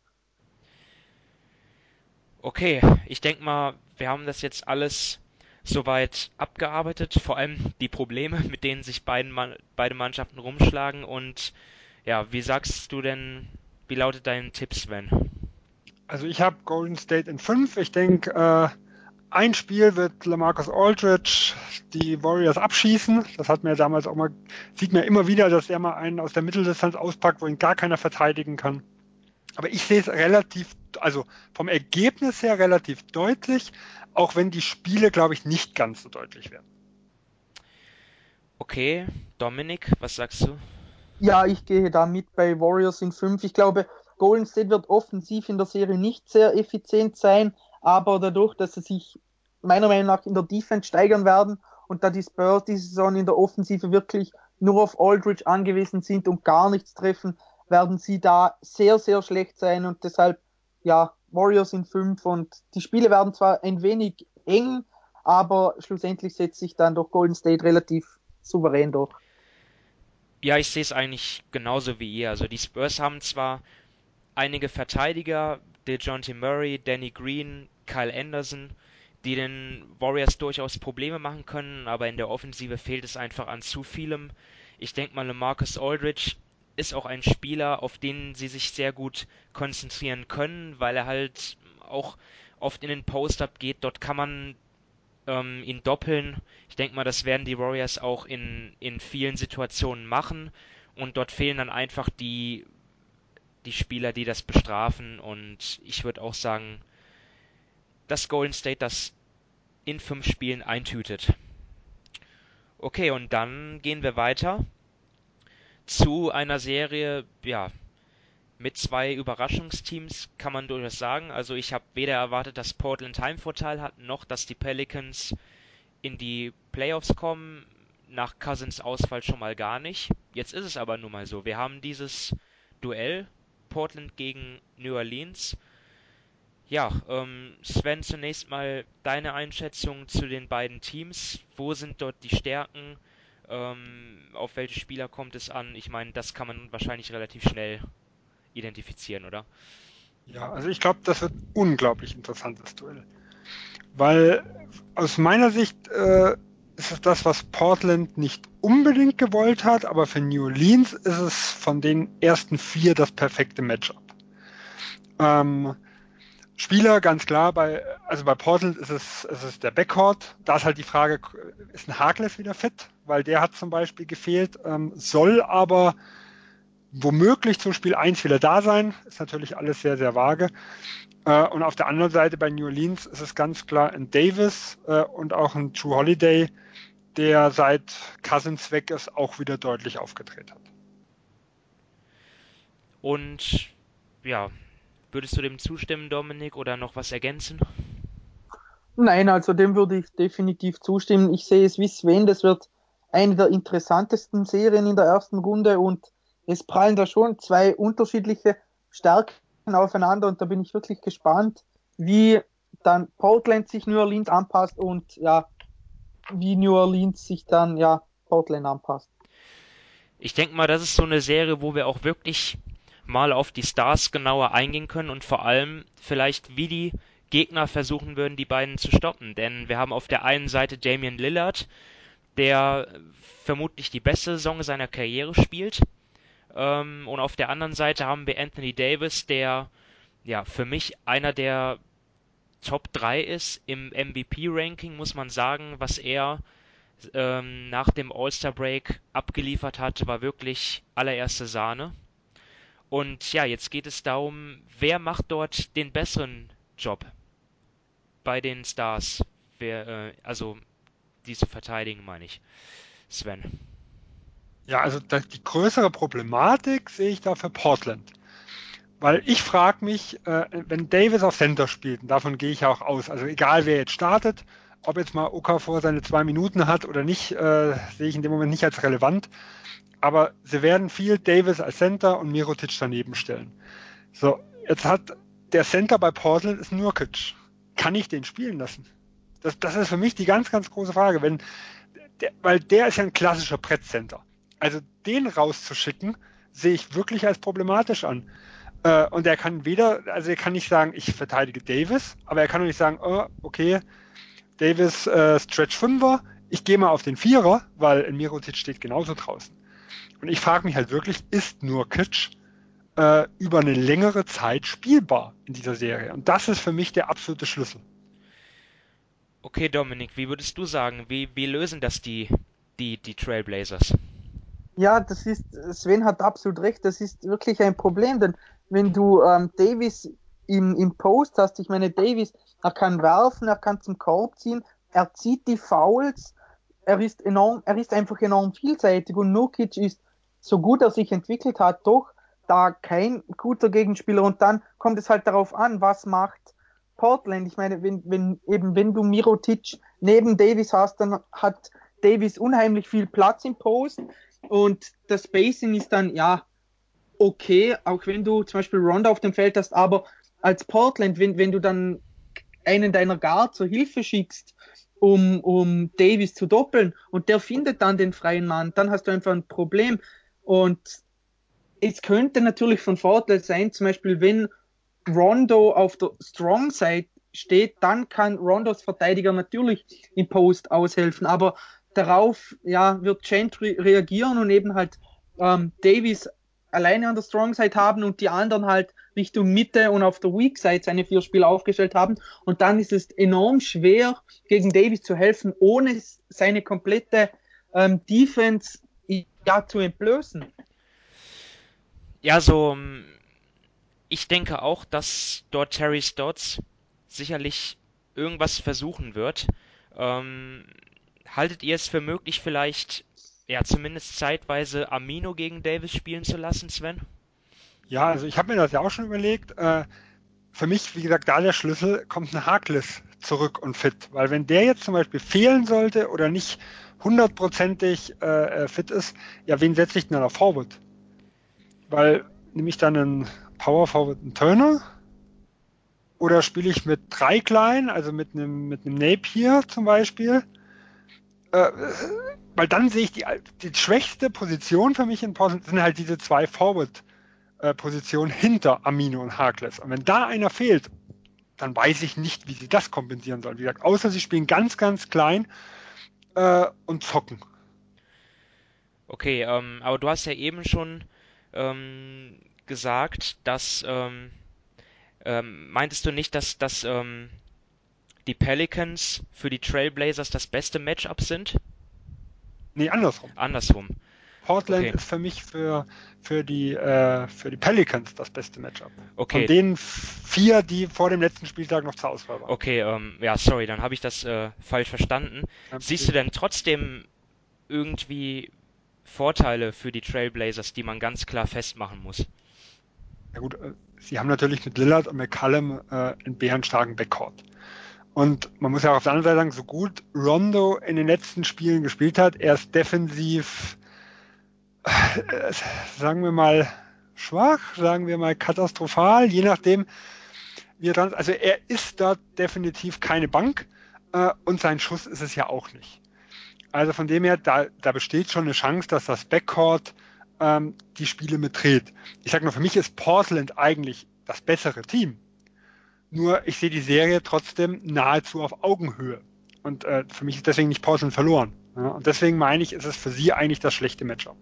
Okay, ich denke mal, wir haben das jetzt alles soweit abgearbeitet, vor allem die Probleme, [laughs] mit denen sich beiden, beide Mannschaften rumschlagen. Und ja, wie sagst du denn, wie lautet dein Tipp, Sven? Also ich habe Golden State in 5. Ich denke, äh, ein Spiel wird Lamarcus Aldridge die Warriors abschießen. Das hat mir damals auch mal, sieht mir immer wieder, dass er mal einen aus der Mitteldistanz auspackt, wo ihn gar keiner verteidigen kann. Aber ich sehe es relativ, also vom Ergebnis her relativ deutlich, auch wenn die Spiele, glaube ich, nicht ganz so deutlich werden. Okay, Dominik, was sagst du? Ja, ich gehe da mit bei Warriors in 5. Ich glaube, Golden State wird offensiv in der Serie nicht sehr effizient sein, aber dadurch, dass sie sich meiner Meinung nach in der Defense steigern werden und da die Spurs diese Saison in der Offensive wirklich nur auf Aldridge angewiesen sind und gar nichts treffen, werden sie da sehr, sehr schlecht sein und deshalb, ja, Warriors in 5 und die Spiele werden zwar ein wenig eng, aber schlussendlich setzt sich dann durch Golden State relativ souverän durch. Ja, ich sehe es eigentlich genauso wie ihr. Also die Spurs haben zwar einige Verteidiger, DeJounte Murray, Danny Green, Kyle Anderson, die den Warriors durchaus Probleme machen können, aber in der Offensive fehlt es einfach an zu vielem. Ich denke mal, Marcus Aldridge ist auch ein Spieler, auf den sie sich sehr gut konzentrieren können, weil er halt auch oft in den Post-Up geht. Dort kann man ähm, ihn doppeln. Ich denke mal, das werden die Warriors auch in, in vielen Situationen machen. Und dort fehlen dann einfach die, die Spieler, die das bestrafen. Und ich würde auch sagen, dass Golden State das in fünf Spielen eintütet. Okay, und dann gehen wir weiter zu einer Serie, ja, mit zwei Überraschungsteams kann man durchaus sagen. Also ich habe weder erwartet, dass Portland Heimvorteil hat, noch dass die Pelicans in die Playoffs kommen. Nach Cousins Ausfall schon mal gar nicht. Jetzt ist es aber nun mal so. Wir haben dieses Duell Portland gegen New Orleans. Ja, ähm, Sven, zunächst mal deine Einschätzung zu den beiden Teams. Wo sind dort die Stärken? Ähm, auf welche Spieler kommt es an? Ich meine, das kann man wahrscheinlich relativ schnell identifizieren, oder? Ja, also ich glaube, das wird ein unglaublich interessantes Duell. Weil aus meiner Sicht äh, ist es das, was Portland nicht unbedingt gewollt hat, aber für New Orleans ist es von den ersten vier das perfekte Matchup. Ähm, Spieler, ganz klar, bei, also bei Portland ist es, ist es der Backcourt. Da ist halt die Frage, ist ein Harkless wieder fit? Weil der hat zum Beispiel gefehlt, ähm, soll aber womöglich zum Spiel 1 wieder da sein. Ist natürlich alles sehr, sehr vage. Äh, und auf der anderen Seite bei New Orleans ist es ganz klar ein Davis äh, und auch ein True Holiday, der seit Cousins weg ist, auch wieder deutlich aufgedreht hat. Und ja, Würdest du dem zustimmen, Dominik, oder noch was ergänzen? Nein, also dem würde ich definitiv zustimmen. Ich sehe es wie Sven, das wird eine der interessantesten Serien in der ersten Runde und es prallen da schon zwei unterschiedliche Stärken aufeinander und da bin ich wirklich gespannt, wie dann Portland sich New Orleans anpasst und ja, wie New Orleans sich dann ja Portland anpasst. Ich denke mal, das ist so eine Serie, wo wir auch wirklich mal auf die Stars genauer eingehen können und vor allem vielleicht, wie die Gegner versuchen würden, die beiden zu stoppen. Denn wir haben auf der einen Seite Damian Lillard, der vermutlich die beste Saison seiner Karriere spielt. Ähm, und auf der anderen Seite haben wir Anthony Davis, der ja für mich einer der Top 3 ist im MVP-Ranking, muss man sagen, was er ähm, nach dem All-Star-Break abgeliefert hat, war wirklich allererste Sahne. Und ja, jetzt geht es darum, wer macht dort den besseren Job bei den Stars? Wer, äh, also diese verteidigen, meine ich. Sven. Ja, also die größere Problematik sehe ich da für Portland. Weil ich frage mich, äh, wenn Davis auf Center spielt, und davon gehe ich auch aus, also egal wer jetzt startet, ob jetzt mal Okafor seine zwei Minuten hat oder nicht, äh, sehe ich in dem Moment nicht als relevant. Aber sie werden viel Davis als Center und Mirotic daneben stellen. So, jetzt hat der Center bei Portland ist Nurkic. Kann ich den spielen lassen? Das, das ist für mich die ganz, ganz große Frage. Wenn, der, weil der ist ja ein klassischer Brettcenter. Also den rauszuschicken, sehe ich wirklich als problematisch an. Äh, und er kann weder, also er kann nicht sagen, ich verteidige Davis, aber er kann auch nicht sagen, oh, okay, Davis äh, Stretch Fünfer, ich gehe mal auf den Vierer, weil Mirotic steht genauso draußen. Und ich frage mich halt wirklich, ist nur Kitsch äh, über eine längere Zeit spielbar in dieser Serie? Und das ist für mich der absolute Schlüssel. Okay, Dominik, wie würdest du sagen, wie, wie lösen das die, die, die Trailblazers? Ja, das ist, Sven hat absolut recht, das ist wirklich ein Problem, denn wenn du ähm, Davis im, im Post hast, ich meine, Davis, er kann werfen, er kann zum Korb ziehen, er zieht die Fouls, er ist enorm, er ist einfach enorm vielseitig und Nukic ist, so gut er sich entwickelt hat, doch da kein guter Gegenspieler und dann kommt es halt darauf an, was macht Portland. Ich meine, wenn, wenn eben, wenn du Mirotic neben Davis hast, dann hat Davis unheimlich viel Platz im Post und das Spacing ist dann, ja, okay, auch wenn du zum Beispiel Ronda auf dem Feld hast, aber als Portland, wenn, wenn du dann einen deiner Guard zur Hilfe schickst, um, um Davis zu doppeln und der findet dann den freien Mann, dann hast du einfach ein Problem. Und es könnte natürlich von Vorteil sein, zum Beispiel, wenn Rondo auf der Strong Side steht, dann kann Rondos Verteidiger natürlich im Post aushelfen. Aber darauf ja, wird Gentry reagieren und eben halt ähm, Davis alleine an der Strong Side haben und die anderen halt Richtung Mitte und auf der Weak Side seine vier Spieler aufgestellt haben. Und dann ist es enorm schwer, gegen Davis zu helfen, ohne seine komplette ähm, Defense ja, zu entblößen. Ja, so, ähm, ich denke auch, dass dort Terry Stotts sicherlich irgendwas versuchen wird. Ähm, haltet ihr es für möglich, vielleicht ja, zumindest zeitweise Amino gegen Davis spielen zu lassen, Sven? Ja, also ich habe mir das ja auch schon überlegt. Äh, für mich, wie gesagt, da der Schlüssel, kommt ein Harkless zurück und fit. Weil wenn der jetzt zum Beispiel fehlen sollte oder nicht hundertprozentig äh, äh fit ist, ja, wen setze ich denn dann auf Forward? Weil nehme ich dann einen Power Forward, einen Turner? Oder spiele ich mit drei kleinen, also mit einem, mit einem Napier zum Beispiel? Äh, weil dann sehe ich die, die schwächste Position für mich in Portland sind halt diese zwei Forward-Positionen hinter Amino und Harkless. Und wenn da einer fehlt, dann weiß ich nicht, wie sie das kompensieren sollen. Wie gesagt, außer sie spielen ganz, ganz klein äh, und zocken. Okay, ähm, aber du hast ja eben schon ähm, gesagt, dass ähm, ähm meintest du nicht, dass, dass ähm, die Pelicans für die Trailblazers das beste Matchup sind? Nee, andersrum. Andersrum. Portland okay. ist für mich für, für, die, äh, für die Pelicans das beste Matchup. Okay. Von den vier, die vor dem letzten Spieltag noch zur Auswahl waren. Okay, ähm, ja, sorry, dann habe ich das äh, falsch verstanden. Ja, Siehst du denn trotzdem irgendwie Vorteile für die Trailblazers, die man ganz klar festmachen muss? Ja gut, äh, sie haben natürlich mit Lillard und McCallum äh, einen bärenstarken Backcourt. Und man muss ja auch auf der anderen Seite sagen, so gut Rondo in den letzten Spielen gespielt hat, er ist defensiv, sagen wir mal, schwach, sagen wir mal katastrophal, je nachdem, wie er. Also er ist da definitiv keine Bank äh, und sein Schuss ist es ja auch nicht. Also von dem her, da, da besteht schon eine Chance, dass das Backcourt ähm, die Spiele mitdreht. Ich sage nur, für mich ist Portland eigentlich das bessere Team. Nur ich sehe die Serie trotzdem nahezu auf Augenhöhe. Und äh, für mich ist deswegen nicht Portland verloren. Ja? Und deswegen meine ich, ist es für sie eigentlich das schlechte Matchup.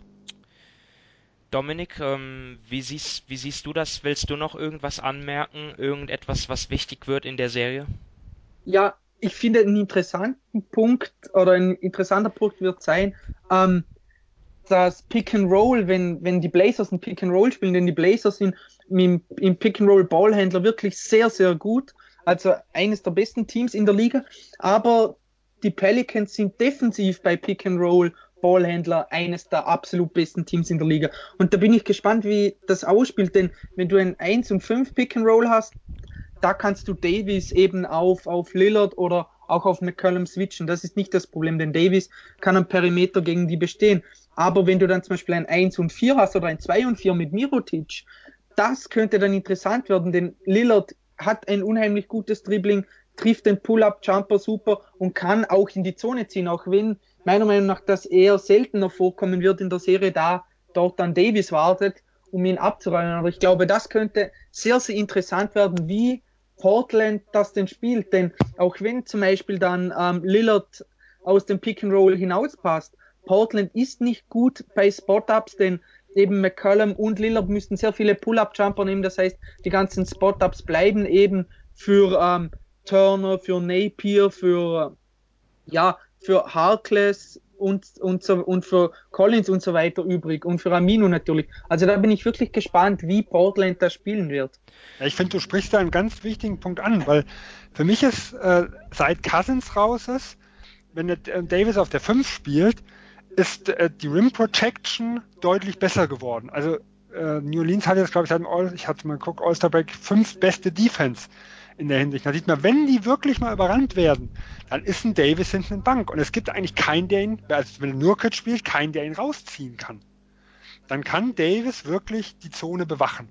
Dominik, ähm, wie, siehst, wie siehst du das? Willst du noch irgendwas anmerken? Irgendetwas, was wichtig wird in der Serie? Ja, ich finde, ein interessanten Punkt oder ein interessanter Punkt wird sein, ähm, das Pick and Roll, wenn, wenn die Blazers ein Pick and Roll spielen, denn die Blazers sind im, im Pick and Roll Ballhändler wirklich sehr, sehr gut. Also eines der besten Teams in der Liga. Aber die Pelicans sind defensiv bei Pick and Roll Ballhändler eines der absolut besten Teams in der Liga. Und da bin ich gespannt, wie das ausspielt, denn wenn du ein 1 und 5 Pick and Roll hast, da kannst du Davis eben auf, auf Lillard oder auch auf McCollum switchen. Das ist nicht das Problem, denn Davis kann am Perimeter gegen die bestehen. Aber wenn du dann zum Beispiel ein 1 und 4 hast oder ein 2 und 4 mit Mirotic, das könnte dann interessant werden, denn Lillard hat ein unheimlich gutes Dribbling, trifft den Pull-Up-Jumper super und kann auch in die Zone ziehen, auch wenn meiner Meinung nach das eher seltener vorkommen wird in der Serie, da dort dann Davis wartet, um ihn abzuräumen. Aber ich glaube, das könnte sehr, sehr interessant werden, wie Portland das denn spielt. Denn auch wenn zum Beispiel dann ähm, Lillard aus dem Pick and Roll hinauspasst, Portland ist nicht gut bei Spot-Ups, denn eben McCollum und Lillard müssten sehr viele Pull-Up-Jumper nehmen. Das heißt, die ganzen Spot-Ups bleiben eben für ähm, Turner, für Napier, für ja, für Harkless und, und, so, und für Collins und so weiter übrig und für Amino natürlich. Also da bin ich wirklich gespannt, wie Portland das spielen wird. Ja, ich finde, du sprichst da einen ganz wichtigen Punkt an, weil für mich ist, äh, seit Cousins raus ist, wenn der, äh, Davis auf der 5 spielt, ist äh, die Rim Protection deutlich besser geworden. Also äh, New Orleans hat jetzt, glaube ich, seit All, ich hatte mal geguckt, All-Star Break fünf beste Defense in der Hinsicht. Da sieht man, wenn die wirklich mal überrannt werden, dann ist ein Davis hinten in Bank. Und es gibt eigentlich keinen, der ihn, also wenn Nurkic spielt, keinen, der ihn rausziehen kann. Dann kann Davis wirklich die Zone bewachen.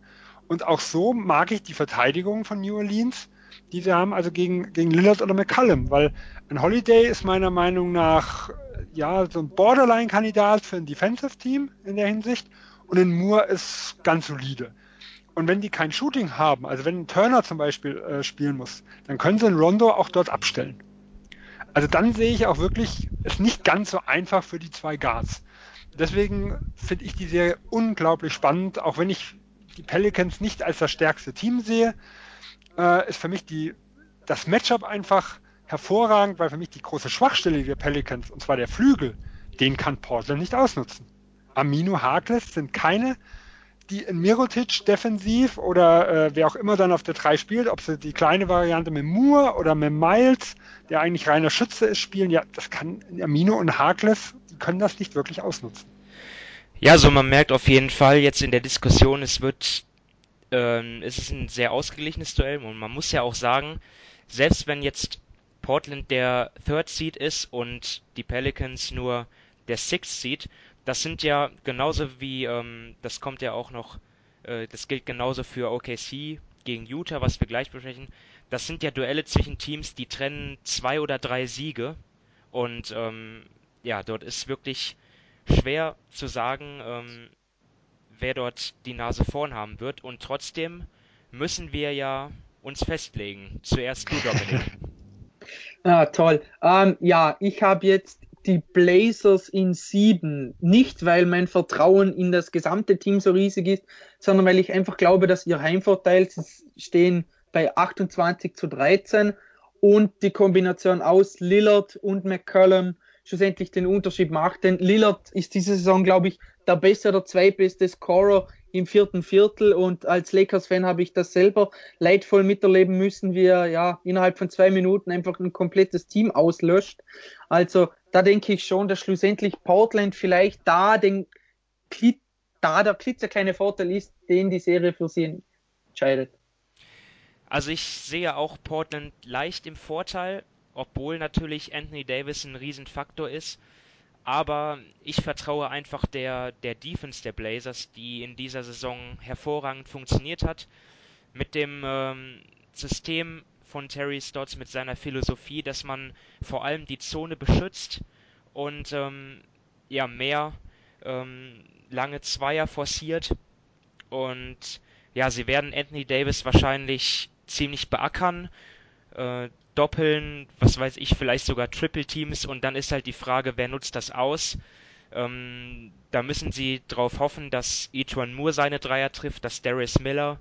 Und auch so mag ich die Verteidigung von New Orleans, die sie haben, also gegen, gegen Lillard oder McCallum, weil ein Holiday ist meiner Meinung nach ja, so ein Borderline-Kandidat für ein Defensive-Team in der Hinsicht und ein Moore ist ganz solide. Und wenn die kein Shooting haben, also wenn ein Turner zum Beispiel äh, spielen muss, dann können sie einen Rondo auch dort abstellen. Also dann sehe ich auch wirklich, es nicht ganz so einfach für die zwei Guards. Deswegen finde ich die Serie unglaublich spannend, auch wenn ich die Pelicans nicht als das stärkste Team sehe, äh, ist für mich die, das Matchup einfach hervorragend, weil für mich die große Schwachstelle der Pelicans, und zwar der Flügel, den kann Portland nicht ausnutzen. Amino Harkless sind keine, die in Mirotic defensiv oder äh, wer auch immer dann auf der 3 spielt, ob sie die kleine Variante mit Moore oder mit Miles, der eigentlich reiner Schütze ist, spielen, ja, das kann Amino und Harkless, die können das nicht wirklich ausnutzen. Ja, so man merkt auf jeden Fall jetzt in der Diskussion, es wird, ähm, es ist ein sehr ausgeglichenes Duell und man muss ja auch sagen, selbst wenn jetzt Portland der Third Seed ist und die Pelicans nur der Sixth Seed. Das sind ja genauso wie, ähm, das kommt ja auch noch, äh, das gilt genauso für OKC gegen Utah, was wir gleich besprechen. Das sind ja Duelle zwischen Teams, die trennen zwei oder drei Siege. Und ähm, ja, dort ist wirklich schwer zu sagen, ähm, wer dort die Nase vorn haben wird. Und trotzdem müssen wir ja uns festlegen. Zuerst du, Dominik. [laughs] Ah, toll. Ähm, ja, ich habe jetzt die Blazers in sieben. Nicht, weil mein Vertrauen in das gesamte Team so riesig ist, sondern weil ich einfach glaube, dass ihr Heimvorteil, sie stehen bei 28 zu 13 und die Kombination aus Lillard und McCollum schlussendlich den Unterschied macht. Denn Lillard ist diese Saison, glaube ich, der beste oder zweitbeste Scorer im vierten Viertel und als Lakers-Fan habe ich das selber leidvoll miterleben müssen, wie er ja innerhalb von zwei Minuten einfach ein komplettes Team auslöscht. Also da denke ich schon, dass schlussendlich Portland vielleicht da den da der klitzekleine Vorteil ist, den die Serie für sie entscheidet. Also ich sehe auch Portland leicht im Vorteil, obwohl natürlich Anthony Davis ein Riesenfaktor ist aber ich vertraue einfach der, der Defense der Blazers, die in dieser Saison hervorragend funktioniert hat. Mit dem ähm, System von Terry Stotts, mit seiner Philosophie, dass man vor allem die Zone beschützt und ähm, ja mehr ähm, lange Zweier forciert. Und ja, sie werden Anthony Davis wahrscheinlich ziemlich beackern. Äh, doppeln, was weiß ich, vielleicht sogar Triple Teams und dann ist halt die Frage, wer nutzt das aus? Ähm, da müssen sie darauf hoffen, dass Etwan Moore seine Dreier trifft, dass Darius Miller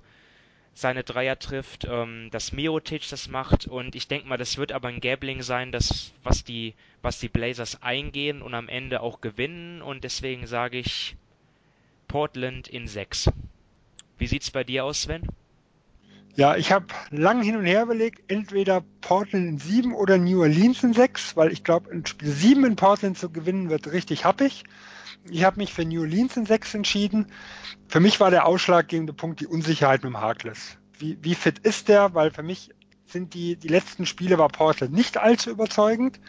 seine Dreier trifft, ähm, dass Mirotic das macht und ich denke mal, das wird aber ein Gambling sein, das, was die, was die Blazers eingehen und am Ende auch gewinnen und deswegen sage ich Portland in 6. Wie sieht's bei dir aus, Sven? Ja, ich habe lang hin und her überlegt, entweder Portland in 7 oder New Orleans in 6, weil ich glaube, ein Spiel 7 in Portland zu gewinnen wird richtig happig. Ich habe mich für New Orleans in 6 entschieden. Für mich war der ausschlaggebende Punkt die Unsicherheit mit dem Harkless. Wie, wie fit ist der? Weil für mich sind die, die letzten Spiele war Portland nicht allzu überzeugend.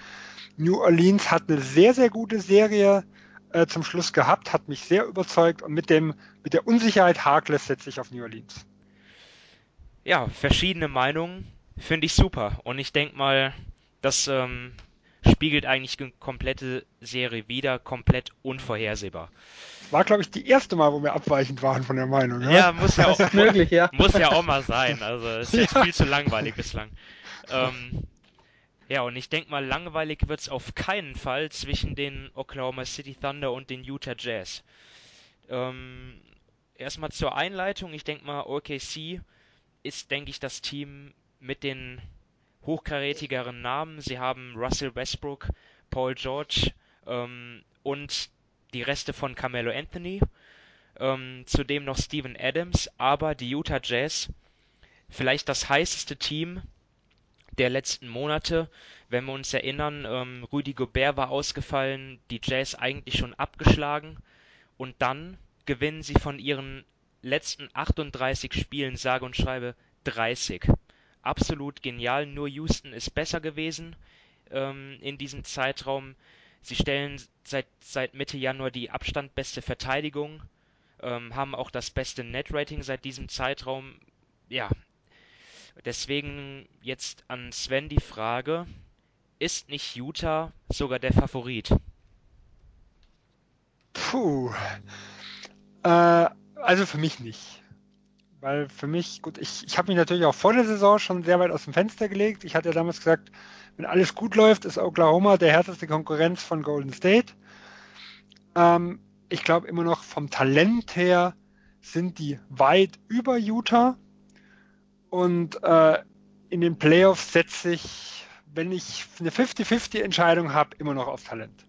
New Orleans hat eine sehr, sehr gute Serie äh, zum Schluss gehabt, hat mich sehr überzeugt und mit dem, mit der Unsicherheit Harkless setze ich auf New Orleans. Ja, verschiedene Meinungen finde ich super und ich denke mal, dass ähm, spiegelt eigentlich die komplette Serie wieder, komplett unvorhersehbar. War, glaube ich, die erste Mal, wo wir abweichend waren von der Meinung. Ja, ja muss ja auch möglich, ja. Muss ja auch mal sein. Also es [laughs] ist ja. jetzt viel zu langweilig bislang. Ähm, ja, und ich denke mal, langweilig wird es auf keinen Fall zwischen den Oklahoma City Thunder und den Utah Jazz. Ähm, erstmal zur Einleitung. Ich denke mal, OKC ist, denke ich, das Team mit den hochkarätigeren Namen. Sie haben Russell Westbrook, Paul George ähm, und die Reste von Carmelo Anthony. Ähm, zudem noch Steven Adams, aber die Utah Jazz, vielleicht das heißeste Team der letzten Monate. Wenn wir uns erinnern, ähm, Rudy Gobert war ausgefallen, die Jazz eigentlich schon abgeschlagen und dann gewinnen sie von ihren letzten 38 Spielen sage und schreibe 30 absolut genial. Nur Houston ist besser gewesen ähm, in diesem Zeitraum. Sie stellen seit, seit Mitte Januar die Abstand beste Verteidigung, ähm, haben auch das beste Net-Rating seit diesem Zeitraum. Ja, deswegen jetzt an Sven die Frage, ist nicht Utah sogar der Favorit? Puh. Äh, also für mich nicht. Weil für mich, gut, ich, ich habe mich natürlich auch vor der Saison schon sehr weit aus dem Fenster gelegt. Ich hatte ja damals gesagt, wenn alles gut läuft, ist Oklahoma der härteste Konkurrenz von Golden State. Ähm, ich glaube immer noch vom Talent her sind die weit über Utah. Und äh, in den Playoffs setze ich, wenn ich eine 50-50-Entscheidung habe, immer noch auf Talent.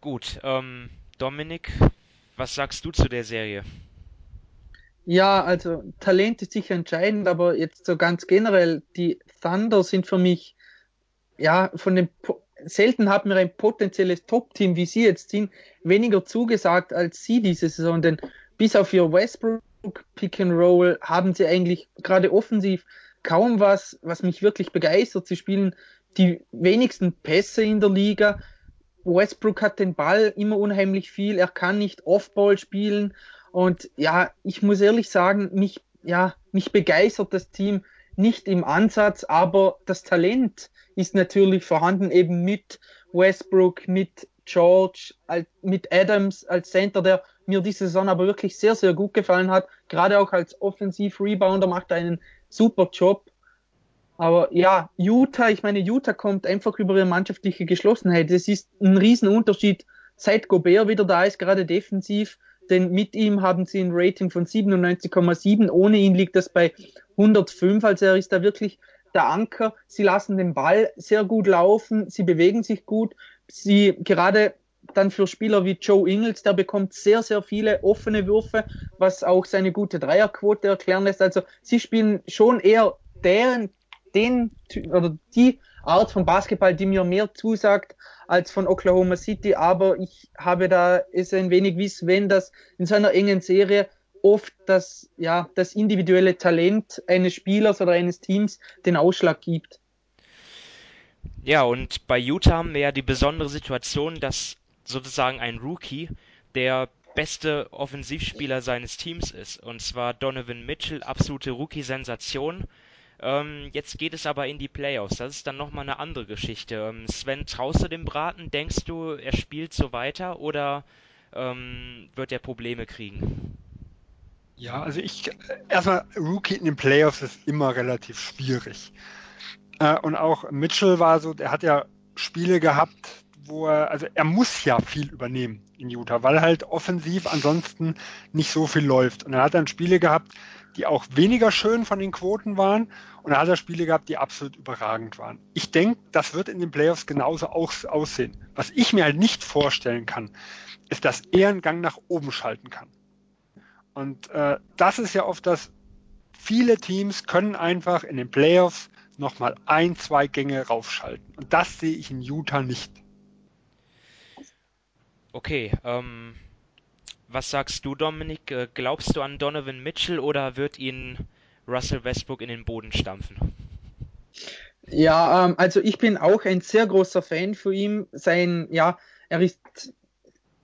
Gut, ähm, Dominik, was sagst du zu der Serie? Ja, also Talent ist sicher entscheidend, aber jetzt so ganz generell, die Thunder sind für mich, ja, von dem, selten hat mir ein potenzielles Top-Team, wie sie jetzt sind, weniger zugesagt als sie diese Saison, denn bis auf ihr Westbrook Pick and Roll haben sie eigentlich gerade offensiv kaum was, was mich wirklich begeistert. Sie spielen die wenigsten Pässe in der Liga. Westbrook hat den Ball immer unheimlich viel. Er kann nicht Offball spielen und ja, ich muss ehrlich sagen, mich, ja, mich begeistert das Team nicht im Ansatz, aber das Talent ist natürlich vorhanden eben mit Westbrook, mit George, mit Adams als Center, der mir diese Saison aber wirklich sehr, sehr gut gefallen hat. Gerade auch als Offensiv-Rebounder macht er einen super Job. Aber ja, Utah, ich meine, Utah kommt einfach über ihre mannschaftliche Geschlossenheit. Es ist ein Riesenunterschied, seit Gobert wieder da ist, gerade defensiv denn mit ihm haben sie ein Rating von 97,7. Ohne ihn liegt das bei 105. Also er ist da wirklich der Anker. Sie lassen den Ball sehr gut laufen. Sie bewegen sich gut. Sie gerade dann für Spieler wie Joe Ingles, der bekommt sehr, sehr viele offene Würfe, was auch seine gute Dreierquote erklären lässt. Also sie spielen schon eher deren, den oder die Art von Basketball, die mir mehr zusagt als von Oklahoma City, aber ich habe da es ein wenig wie Sven, dass in so einer engen Serie oft das, ja, das individuelle Talent eines Spielers oder eines Teams den Ausschlag gibt. Ja, und bei Utah haben wir ja die besondere Situation, dass sozusagen ein Rookie der beste Offensivspieler seines Teams ist. Und zwar Donovan Mitchell, absolute Rookie-Sensation. Ähm, jetzt geht es aber in die Playoffs. Das ist dann nochmal eine andere Geschichte. Ähm, Sven, traust du dem Braten? Denkst du, er spielt so weiter oder ähm, wird er Probleme kriegen? Ja, also ich, erstmal, Rookie in den Playoffs ist immer relativ schwierig. Äh, und auch Mitchell war so, der hat ja Spiele gehabt, wo er, also er muss ja viel übernehmen in Utah, weil halt offensiv ansonsten nicht so viel läuft. Und er hat dann Spiele gehabt, die auch weniger schön von den Quoten waren. Und er hat er Spiele gehabt, die absolut überragend waren. Ich denke, das wird in den Playoffs genauso auch aussehen. Was ich mir halt nicht vorstellen kann, ist, dass er einen Gang nach oben schalten kann. Und äh, das ist ja oft das, viele Teams können einfach in den Playoffs nochmal ein, zwei Gänge raufschalten. Und das sehe ich in Utah nicht. Okay, ähm, was sagst du, Dominik? Äh, glaubst du an Donovan Mitchell oder wird ihn Russell Westbrook in den Boden stampfen? Ja, ähm, also ich bin auch ein sehr großer Fan für ihn. Sein, ja, er ist,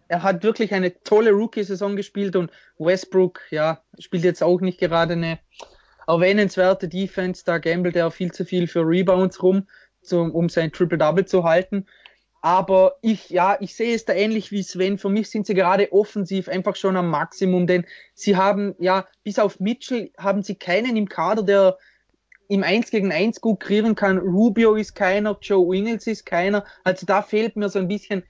er hat wirklich eine tolle Rookie-Saison gespielt und Westbrook, ja, spielt jetzt auch nicht gerade eine erwähnenswerte Defense. Da gambelt er viel zu viel für Rebounds rum, zum, um sein Triple-Double zu halten. Aber ich, ja, ich sehe es da ähnlich wie Sven. Für mich sind sie gerade offensiv einfach schon am Maximum, denn sie haben, ja, bis auf Mitchell haben sie keinen im Kader, der im 1 gegen 1 gut kreieren kann. Rubio ist keiner, Joe Ingles ist keiner. Also da fehlt mir so ein bisschen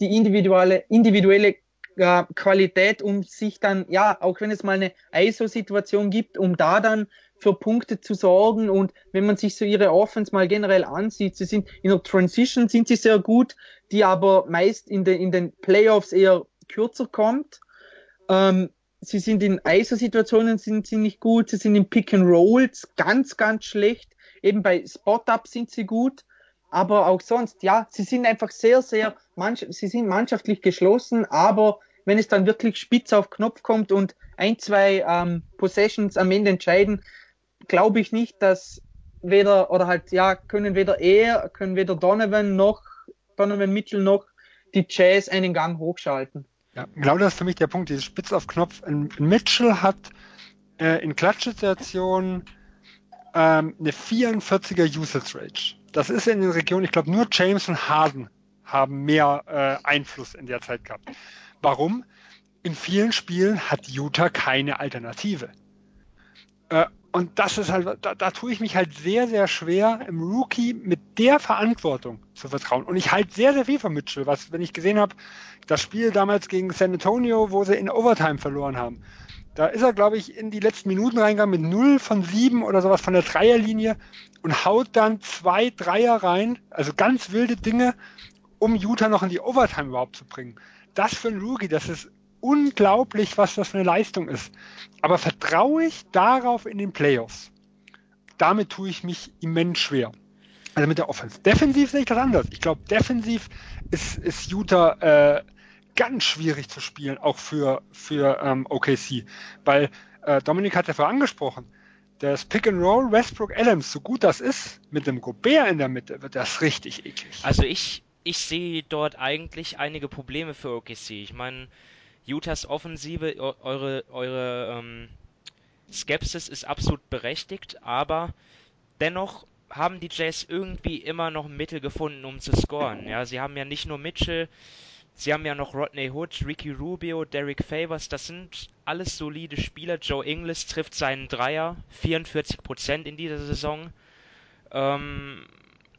die individuelle, individuelle äh, Qualität, um sich dann, ja, auch wenn es mal eine ISO-Situation gibt, um da dann für Punkte zu sorgen. Und wenn man sich so ihre Offense mal generell ansieht, sie sind in der Transition sind sie sehr gut, die aber meist in den, in den Playoffs eher kürzer kommt. Ähm, sie sind in ISO-Situationen sind sie nicht gut, sie sind in Pick and Rolls ganz, ganz schlecht. Eben bei Spot-Up sind sie gut, aber auch sonst, ja, sie sind einfach sehr, sehr, sie sind mannschaftlich geschlossen, aber wenn es dann wirklich spitz auf Knopf kommt und ein, zwei ähm, Possessions am Ende entscheiden, glaube ich nicht, dass weder, oder halt, ja, können weder er, können weder Donovan noch, Donovan Mitchell noch die Jazz einen Gang hochschalten. Ja, genau das ist für mich der Punkt, dieses Spitz auf Knopf. Mitchell hat äh, in Klatschsituationen ähm, eine 44er Usage Rate. Das ist in den Regionen, ich glaube, nur James und Harden haben mehr äh, Einfluss in der Zeit gehabt. Warum? In vielen Spielen hat Utah keine Alternative. Äh, und das ist halt, da, da tue ich mich halt sehr, sehr schwer, im Rookie mit der Verantwortung zu vertrauen. Und ich halte sehr, sehr viel von Mitchell, was, wenn ich gesehen habe, das Spiel damals gegen San Antonio, wo sie in Overtime verloren haben. Da ist er, glaube ich, in die letzten Minuten reingegangen mit 0 von 7 oder sowas von der Dreierlinie und haut dann zwei Dreier rein, also ganz wilde Dinge, um Utah noch in die Overtime überhaupt zu bringen. Das für einen Rookie, das ist unglaublich, was das für eine Leistung ist. Aber vertraue ich darauf in den Playoffs? Damit tue ich mich immens schwer. Also mit der Offense. Defensiv sehe ich das anders. Ich glaube, defensiv ist, ist Utah äh, ganz schwierig zu spielen, auch für, für ähm, OKC. Weil äh, Dominik hat ja vorher angesprochen, das Pick and Roll Westbrook Adams, so gut das ist, mit dem Gobert in der Mitte, wird das richtig eklig. Also ich, ich sehe dort eigentlich einige Probleme für OKC. Ich meine, Utahs Offensive, eure, eure ähm, Skepsis ist absolut berechtigt, aber dennoch haben die Jays irgendwie immer noch Mittel gefunden, um zu scoren. Ja, sie haben ja nicht nur Mitchell, sie haben ja noch Rodney Hood, Ricky Rubio, Derek Favors, das sind alles solide Spieler. Joe Inglis trifft seinen Dreier, 44% in dieser Saison. Ähm,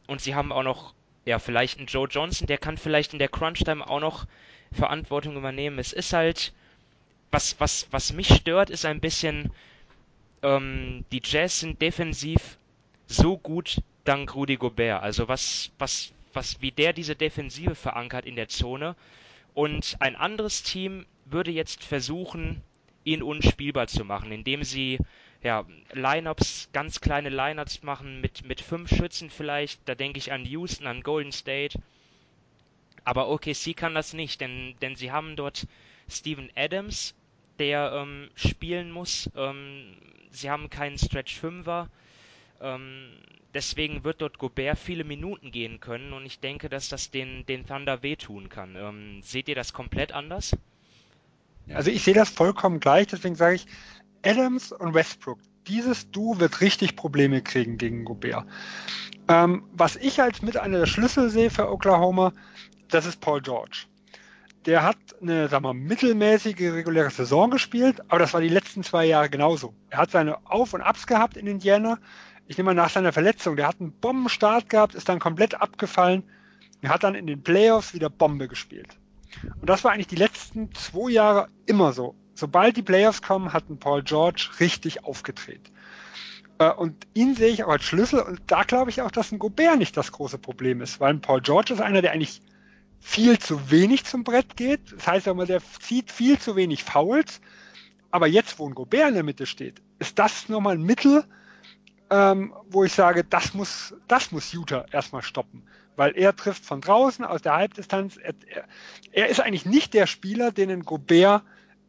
und sie haben auch noch, ja, vielleicht einen Joe Johnson, der kann vielleicht in der Crunch-Time auch noch Verantwortung übernehmen. Es ist halt, was, was, was mich stört, ist ein bisschen, ähm, die Jazz sind defensiv so gut dank Rudy Gobert. Also was, was, was, wie der diese Defensive verankert in der Zone. Und ein anderes Team würde jetzt versuchen, ihn unspielbar zu machen, indem sie ja, Lineups, ganz kleine Lineups machen mit, mit fünf Schützen vielleicht. Da denke ich an Houston, an Golden State. Aber OKC kann das nicht, denn, denn sie haben dort Steven Adams, der ähm, spielen muss. Ähm, sie haben keinen Stretch Fünfer. Ähm, deswegen wird dort Gobert viele Minuten gehen können und ich denke, dass das den, den Thunder wehtun kann. Ähm, seht ihr das komplett anders? Also ich sehe das vollkommen gleich, deswegen sage ich, Adams und Westbrook, dieses Duo wird richtig Probleme kriegen gegen Gobert. Ähm, was ich als mit einer der Schlüssel sehe für Oklahoma, das ist Paul George. Der hat eine, sagen wir, mittelmäßige reguläre Saison gespielt, aber das war die letzten zwei Jahre genauso. Er hat seine Auf- und Abs gehabt in Indiana. Ich nehme mal nach seiner Verletzung, der hat einen Bombenstart gehabt, ist dann komplett abgefallen. Er hat dann in den Playoffs wieder Bombe gespielt. Und das war eigentlich die letzten zwei Jahre immer so. sobald die Playoffs kommen, hat ein Paul George richtig aufgedreht. Äh, und ihn sehe ich auch als Schlüssel und da glaube ich auch, dass ein Gobert nicht das große Problem ist, weil ein Paul George ist einer, der eigentlich viel zu wenig zum Brett geht. Das heißt mal, der zieht viel zu wenig Fouls. Aber jetzt, wo ein Gobert in der Mitte steht, ist das nochmal ein Mittel, ähm, wo ich sage, das muss, das muss Utah erstmal stoppen. Weil er trifft von draußen aus der Halbdistanz. Er, er, er ist eigentlich nicht der Spieler, den ein Gobert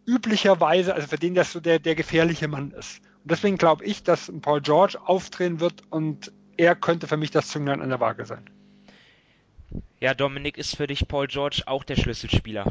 üblicherweise, also für den das so der, der gefährliche Mann ist. Und deswegen glaube ich, dass ein Paul George aufdrehen wird und er könnte für mich das Zünglein an der Waage sein. Ja, Dominik, ist für dich Paul George auch der Schlüsselspieler?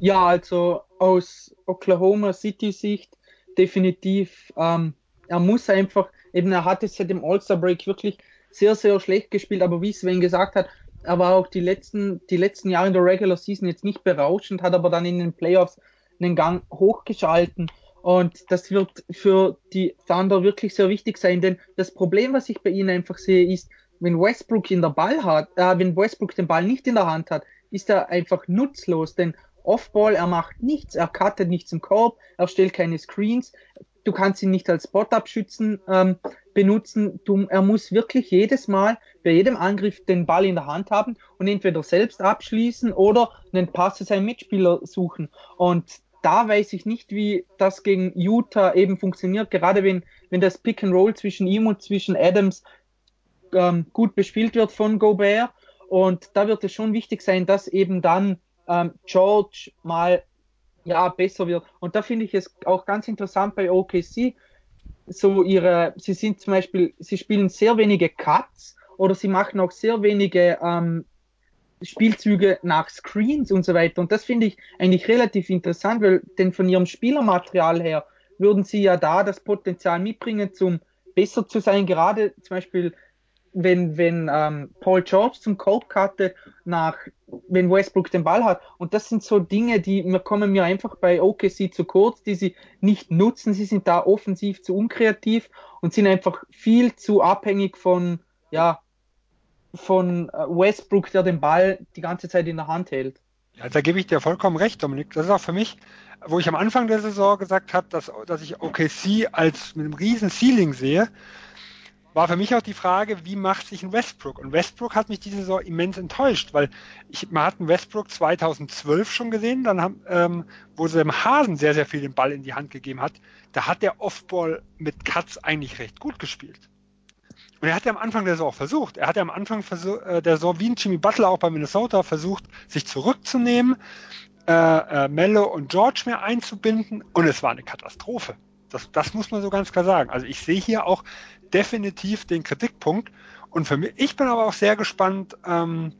Ja, also aus Oklahoma City Sicht definitiv. Ähm, er muss einfach, eben er hat es seit dem All-Star Break wirklich sehr, sehr schlecht gespielt, aber wie Sven gesagt hat, er war auch die letzten, die letzten Jahre in der Regular Season jetzt nicht berauschend, hat aber dann in den Playoffs einen Gang hochgeschalten. Und das wird für die Thunder wirklich sehr wichtig sein, denn das Problem, was ich bei ihnen einfach sehe, ist, wenn Westbrook in der Ball hat, äh, wenn Westbrook den Ball nicht in der Hand hat, ist er einfach nutzlos, denn Offball, er macht nichts, er cuttet nichts im Korb, er stellt keine Screens, du kannst ihn nicht als Spot-Up-Schützen ähm, benutzen. Du, er muss wirklich jedes Mal bei jedem Angriff den Ball in der Hand haben und entweder selbst abschließen oder einen Pass zu seinem Mitspieler suchen. Und da weiß ich nicht, wie das gegen Utah eben funktioniert, gerade wenn, wenn das Pick and Roll zwischen ihm und zwischen Adams ähm, gut bespielt wird von Gobert. Und da wird es schon wichtig sein, dass eben dann ähm, George mal ja, besser wird. Und da finde ich es auch ganz interessant bei OKC, so ihre, sie sind zum Beispiel, sie spielen sehr wenige Cuts oder sie machen auch sehr wenige ähm, Spielzüge nach Screens und so weiter. Und das finde ich eigentlich relativ interessant, weil denn von ihrem Spielermaterial her würden sie ja da das Potenzial mitbringen, zum besser zu sein. Gerade zum Beispiel wenn, wenn ähm, Paul George zum Korb cutte, nach, wenn Westbrook den Ball hat. Und das sind so Dinge, die kommen mir einfach bei OKC zu kurz, die sie nicht nutzen. Sie sind da offensiv zu unkreativ und sind einfach viel zu abhängig von, ja, von äh, Westbrook, der den Ball die ganze Zeit in der Hand hält. Ja, da gebe ich dir vollkommen recht, Dominik. Das ist auch für mich, wo ich am Anfang der Saison gesagt habe, dass, dass ich OKC als mit einem riesen Ceiling sehe war für mich auch die Frage, wie macht sich ein Westbrook? Und Westbrook hat mich diese Saison immens enttäuscht, weil ich, man hat einen Westbrook 2012 schon gesehen, dann haben, ähm, wo sie dem Hasen sehr, sehr viel den Ball in die Hand gegeben hat. Da hat der Offball mit Cuts eigentlich recht gut gespielt. Und er hat ja am Anfang der Saison auch versucht. Er hat ja am Anfang äh, der Saison wie ein Jimmy Butler auch bei Minnesota versucht, sich zurückzunehmen, äh, äh, Mello und George mehr einzubinden und es war eine Katastrophe. Das, das muss man so ganz klar sagen. Also ich sehe hier auch definitiv den Kritikpunkt. Und für mich, ich bin aber auch sehr gespannt, ähm,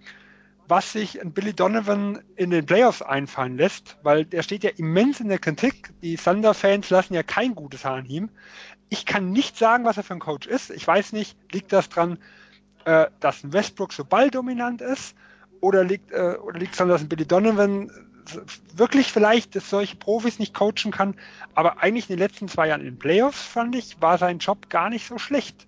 was sich ein Billy Donovan in den Playoffs einfallen lässt, weil der steht ja immens in der Kritik. Die Thunder-Fans lassen ja kein gutes Haar an ihm. Ich kann nicht sagen, was er für ein Coach ist. Ich weiß nicht, liegt das dran, äh, dass ein Westbrook so balldominant ist? Oder liegt äh, oder liegt es daran, dass ein Billy Donovan wirklich vielleicht dass solche Profis nicht coachen kann, aber eigentlich in den letzten zwei Jahren in den Playoffs fand ich, war sein Job gar nicht so schlecht.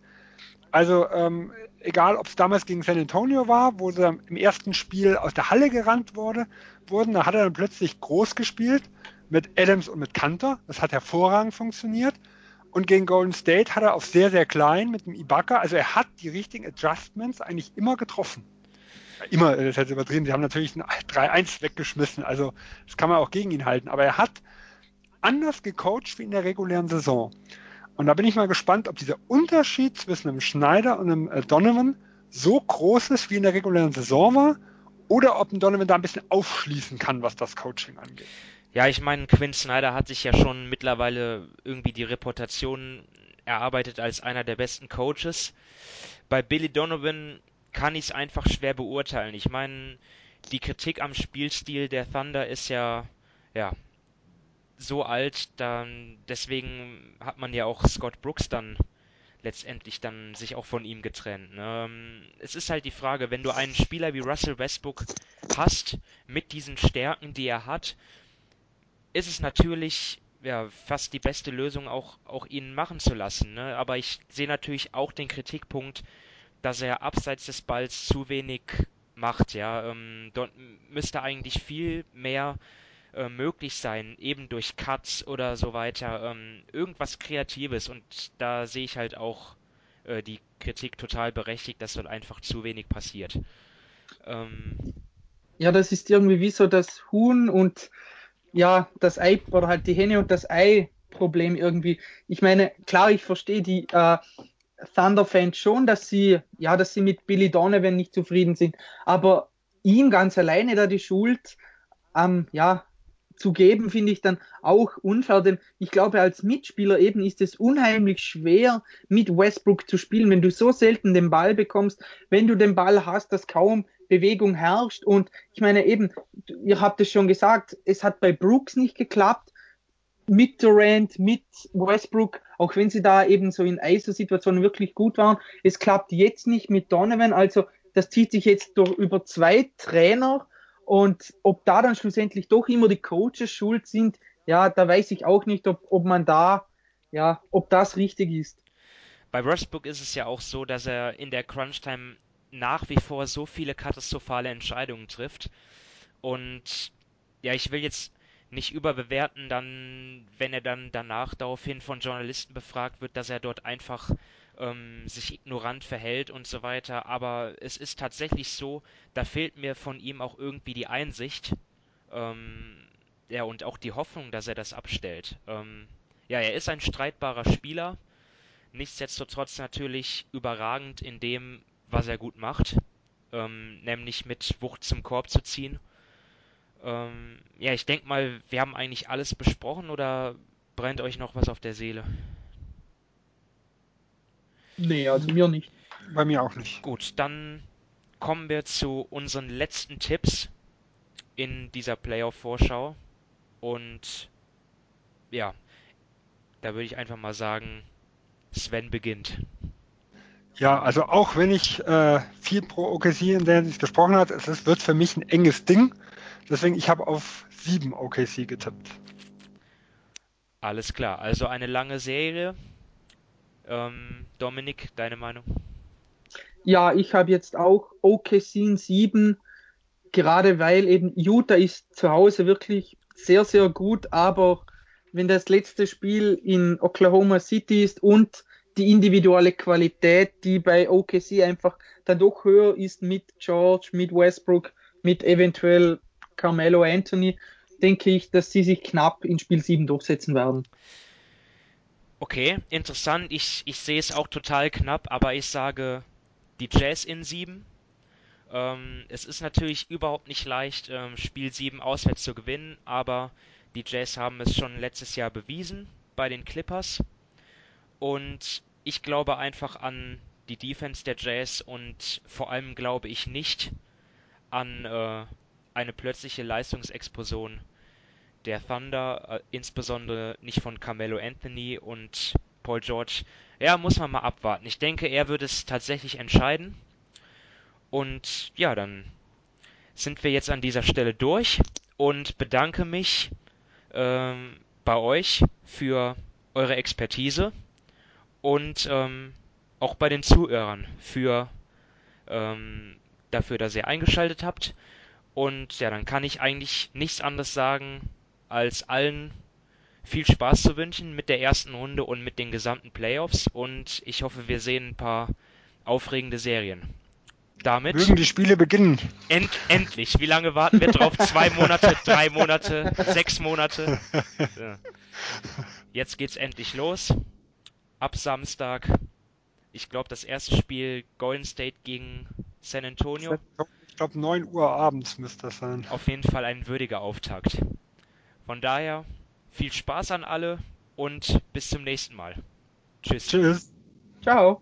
Also ähm, egal, ob es damals gegen San Antonio war, wo sie im ersten Spiel aus der Halle gerannt wurde, wurden, da hat er dann plötzlich groß gespielt mit Adams und mit Kanter. Das hat hervorragend funktioniert. Und gegen Golden State hat er auf sehr, sehr klein mit dem Ibaka. Also er hat die richtigen Adjustments eigentlich immer getroffen immer, das ist jetzt übertrieben, sie haben natürlich ein 3-1 weggeschmissen, also das kann man auch gegen ihn halten, aber er hat anders gecoacht wie in der regulären Saison. Und da bin ich mal gespannt, ob dieser Unterschied zwischen einem Schneider und einem äh, Donovan so groß ist, wie in der regulären Saison war, oder ob ein Donovan da ein bisschen aufschließen kann, was das Coaching angeht. Ja, ich meine, Quinn Snyder hat sich ja schon mittlerweile irgendwie die Reputation erarbeitet als einer der besten Coaches. Bei Billy Donovan kann ich es einfach schwer beurteilen. Ich meine, die Kritik am Spielstil der Thunder ist ja, ja, so alt, dann deswegen hat man ja auch Scott Brooks dann letztendlich dann sich auch von ihm getrennt. Ne? Ähm, es ist halt die Frage, wenn du einen Spieler wie Russell Westbrook hast, mit diesen Stärken, die er hat, ist es natürlich ja, fast die beste Lösung, auch, auch ihn machen zu lassen. Ne? Aber ich sehe natürlich auch den Kritikpunkt, dass er abseits des Balls zu wenig macht. Ja, ähm, dort müsste eigentlich viel mehr äh, möglich sein, eben durch Cuts oder so weiter, ähm, irgendwas Kreatives. Und da sehe ich halt auch äh, die Kritik total berechtigt, dass dort einfach zu wenig passiert. Ähm, ja, das ist irgendwie wie so das Huhn und ja, das Ei oder halt die Henne und das Ei Problem irgendwie. Ich meine, klar, ich verstehe die äh, Thunder-Fans schon, dass sie, ja, dass sie mit Billy Donovan nicht zufrieden sind, aber ihm ganz alleine da die Schuld, ähm, ja, zu geben, finde ich dann auch unfair, denn ich glaube, als Mitspieler eben ist es unheimlich schwer, mit Westbrook zu spielen, wenn du so selten den Ball bekommst, wenn du den Ball hast, dass kaum Bewegung herrscht. Und ich meine eben, ihr habt es schon gesagt, es hat bei Brooks nicht geklappt, mit Durant, mit Westbrook, auch wenn sie da eben so in ISO-Situationen wirklich gut waren. Es klappt jetzt nicht mit Donovan, also das zieht sich jetzt durch über zwei Trainer und ob da dann schlussendlich doch immer die Coaches schuld sind, ja, da weiß ich auch nicht, ob, ob man da, ja, ob das richtig ist. Bei Westbrook ist es ja auch so, dass er in der Crunch-Time nach wie vor so viele katastrophale Entscheidungen trifft. Und ja, ich will jetzt nicht überbewerten, dann, wenn er dann danach daraufhin von Journalisten befragt wird, dass er dort einfach ähm, sich ignorant verhält und so weiter. Aber es ist tatsächlich so, da fehlt mir von ihm auch irgendwie die Einsicht, ähm, ja, und auch die Hoffnung, dass er das abstellt. Ähm, ja, er ist ein streitbarer Spieler, nichtsdestotrotz natürlich überragend in dem, was er gut macht, ähm, nämlich mit Wucht zum Korb zu ziehen ähm, ja, ich denke mal, wir haben eigentlich alles besprochen oder brennt euch noch was auf der Seele? Nee, also mir nicht. Bei mir auch nicht. Gut, dann kommen wir zu unseren letzten Tipps in dieser Playoff-Vorschau. Und ja, da würde ich einfach mal sagen, Sven beginnt. Ja, also auch wenn ich äh, viel pro OKC in der Hinsicht gesprochen habe, es wird für mich ein enges Ding. Deswegen, ich habe auf 7 OKC getippt. Alles klar, also eine lange Serie. Ähm, Dominik, deine Meinung? Ja, ich habe jetzt auch OKC in 7, gerade weil eben Utah ist zu Hause wirklich sehr, sehr gut, aber wenn das letzte Spiel in Oklahoma City ist und die individuelle Qualität, die bei OKC einfach dann doch höher ist mit George, mit Westbrook, mit eventuell Carmelo Anthony, denke ich, dass sie sich knapp in Spiel 7 durchsetzen werden. Okay, interessant. Ich, ich sehe es auch total knapp, aber ich sage die Jazz in 7. Ähm, es ist natürlich überhaupt nicht leicht, ähm, Spiel 7 auswärts zu gewinnen, aber die Jazz haben es schon letztes Jahr bewiesen bei den Clippers. Und ich glaube einfach an die Defense der Jazz und vor allem glaube ich nicht an äh, eine plötzliche Leistungsexplosion der Thunder, äh, insbesondere nicht von Carmelo Anthony und Paul George. Ja, muss man mal abwarten. Ich denke, er wird es tatsächlich entscheiden. Und ja, dann sind wir jetzt an dieser Stelle durch und bedanke mich ähm, bei euch für eure Expertise und ähm, auch bei den Zuhörern für ähm, dafür, dass ihr eingeschaltet habt. Und ja, dann kann ich eigentlich nichts anderes sagen, als allen viel Spaß zu wünschen mit der ersten Runde und mit den gesamten Playoffs. Und ich hoffe, wir sehen ein paar aufregende Serien. Damit. Mögen die Spiele beginnen. End, endlich. Wie lange warten wir drauf? [laughs] Zwei Monate, drei Monate, sechs Monate. Ja. Jetzt geht's endlich los. Ab Samstag. Ich glaube, das erste Spiel Golden State gegen San Antonio ich glaube 9 Uhr abends müsste das sein. Auf jeden Fall ein würdiger Auftakt. Von daher viel Spaß an alle und bis zum nächsten Mal. Tschüss. Tschüss. Ciao.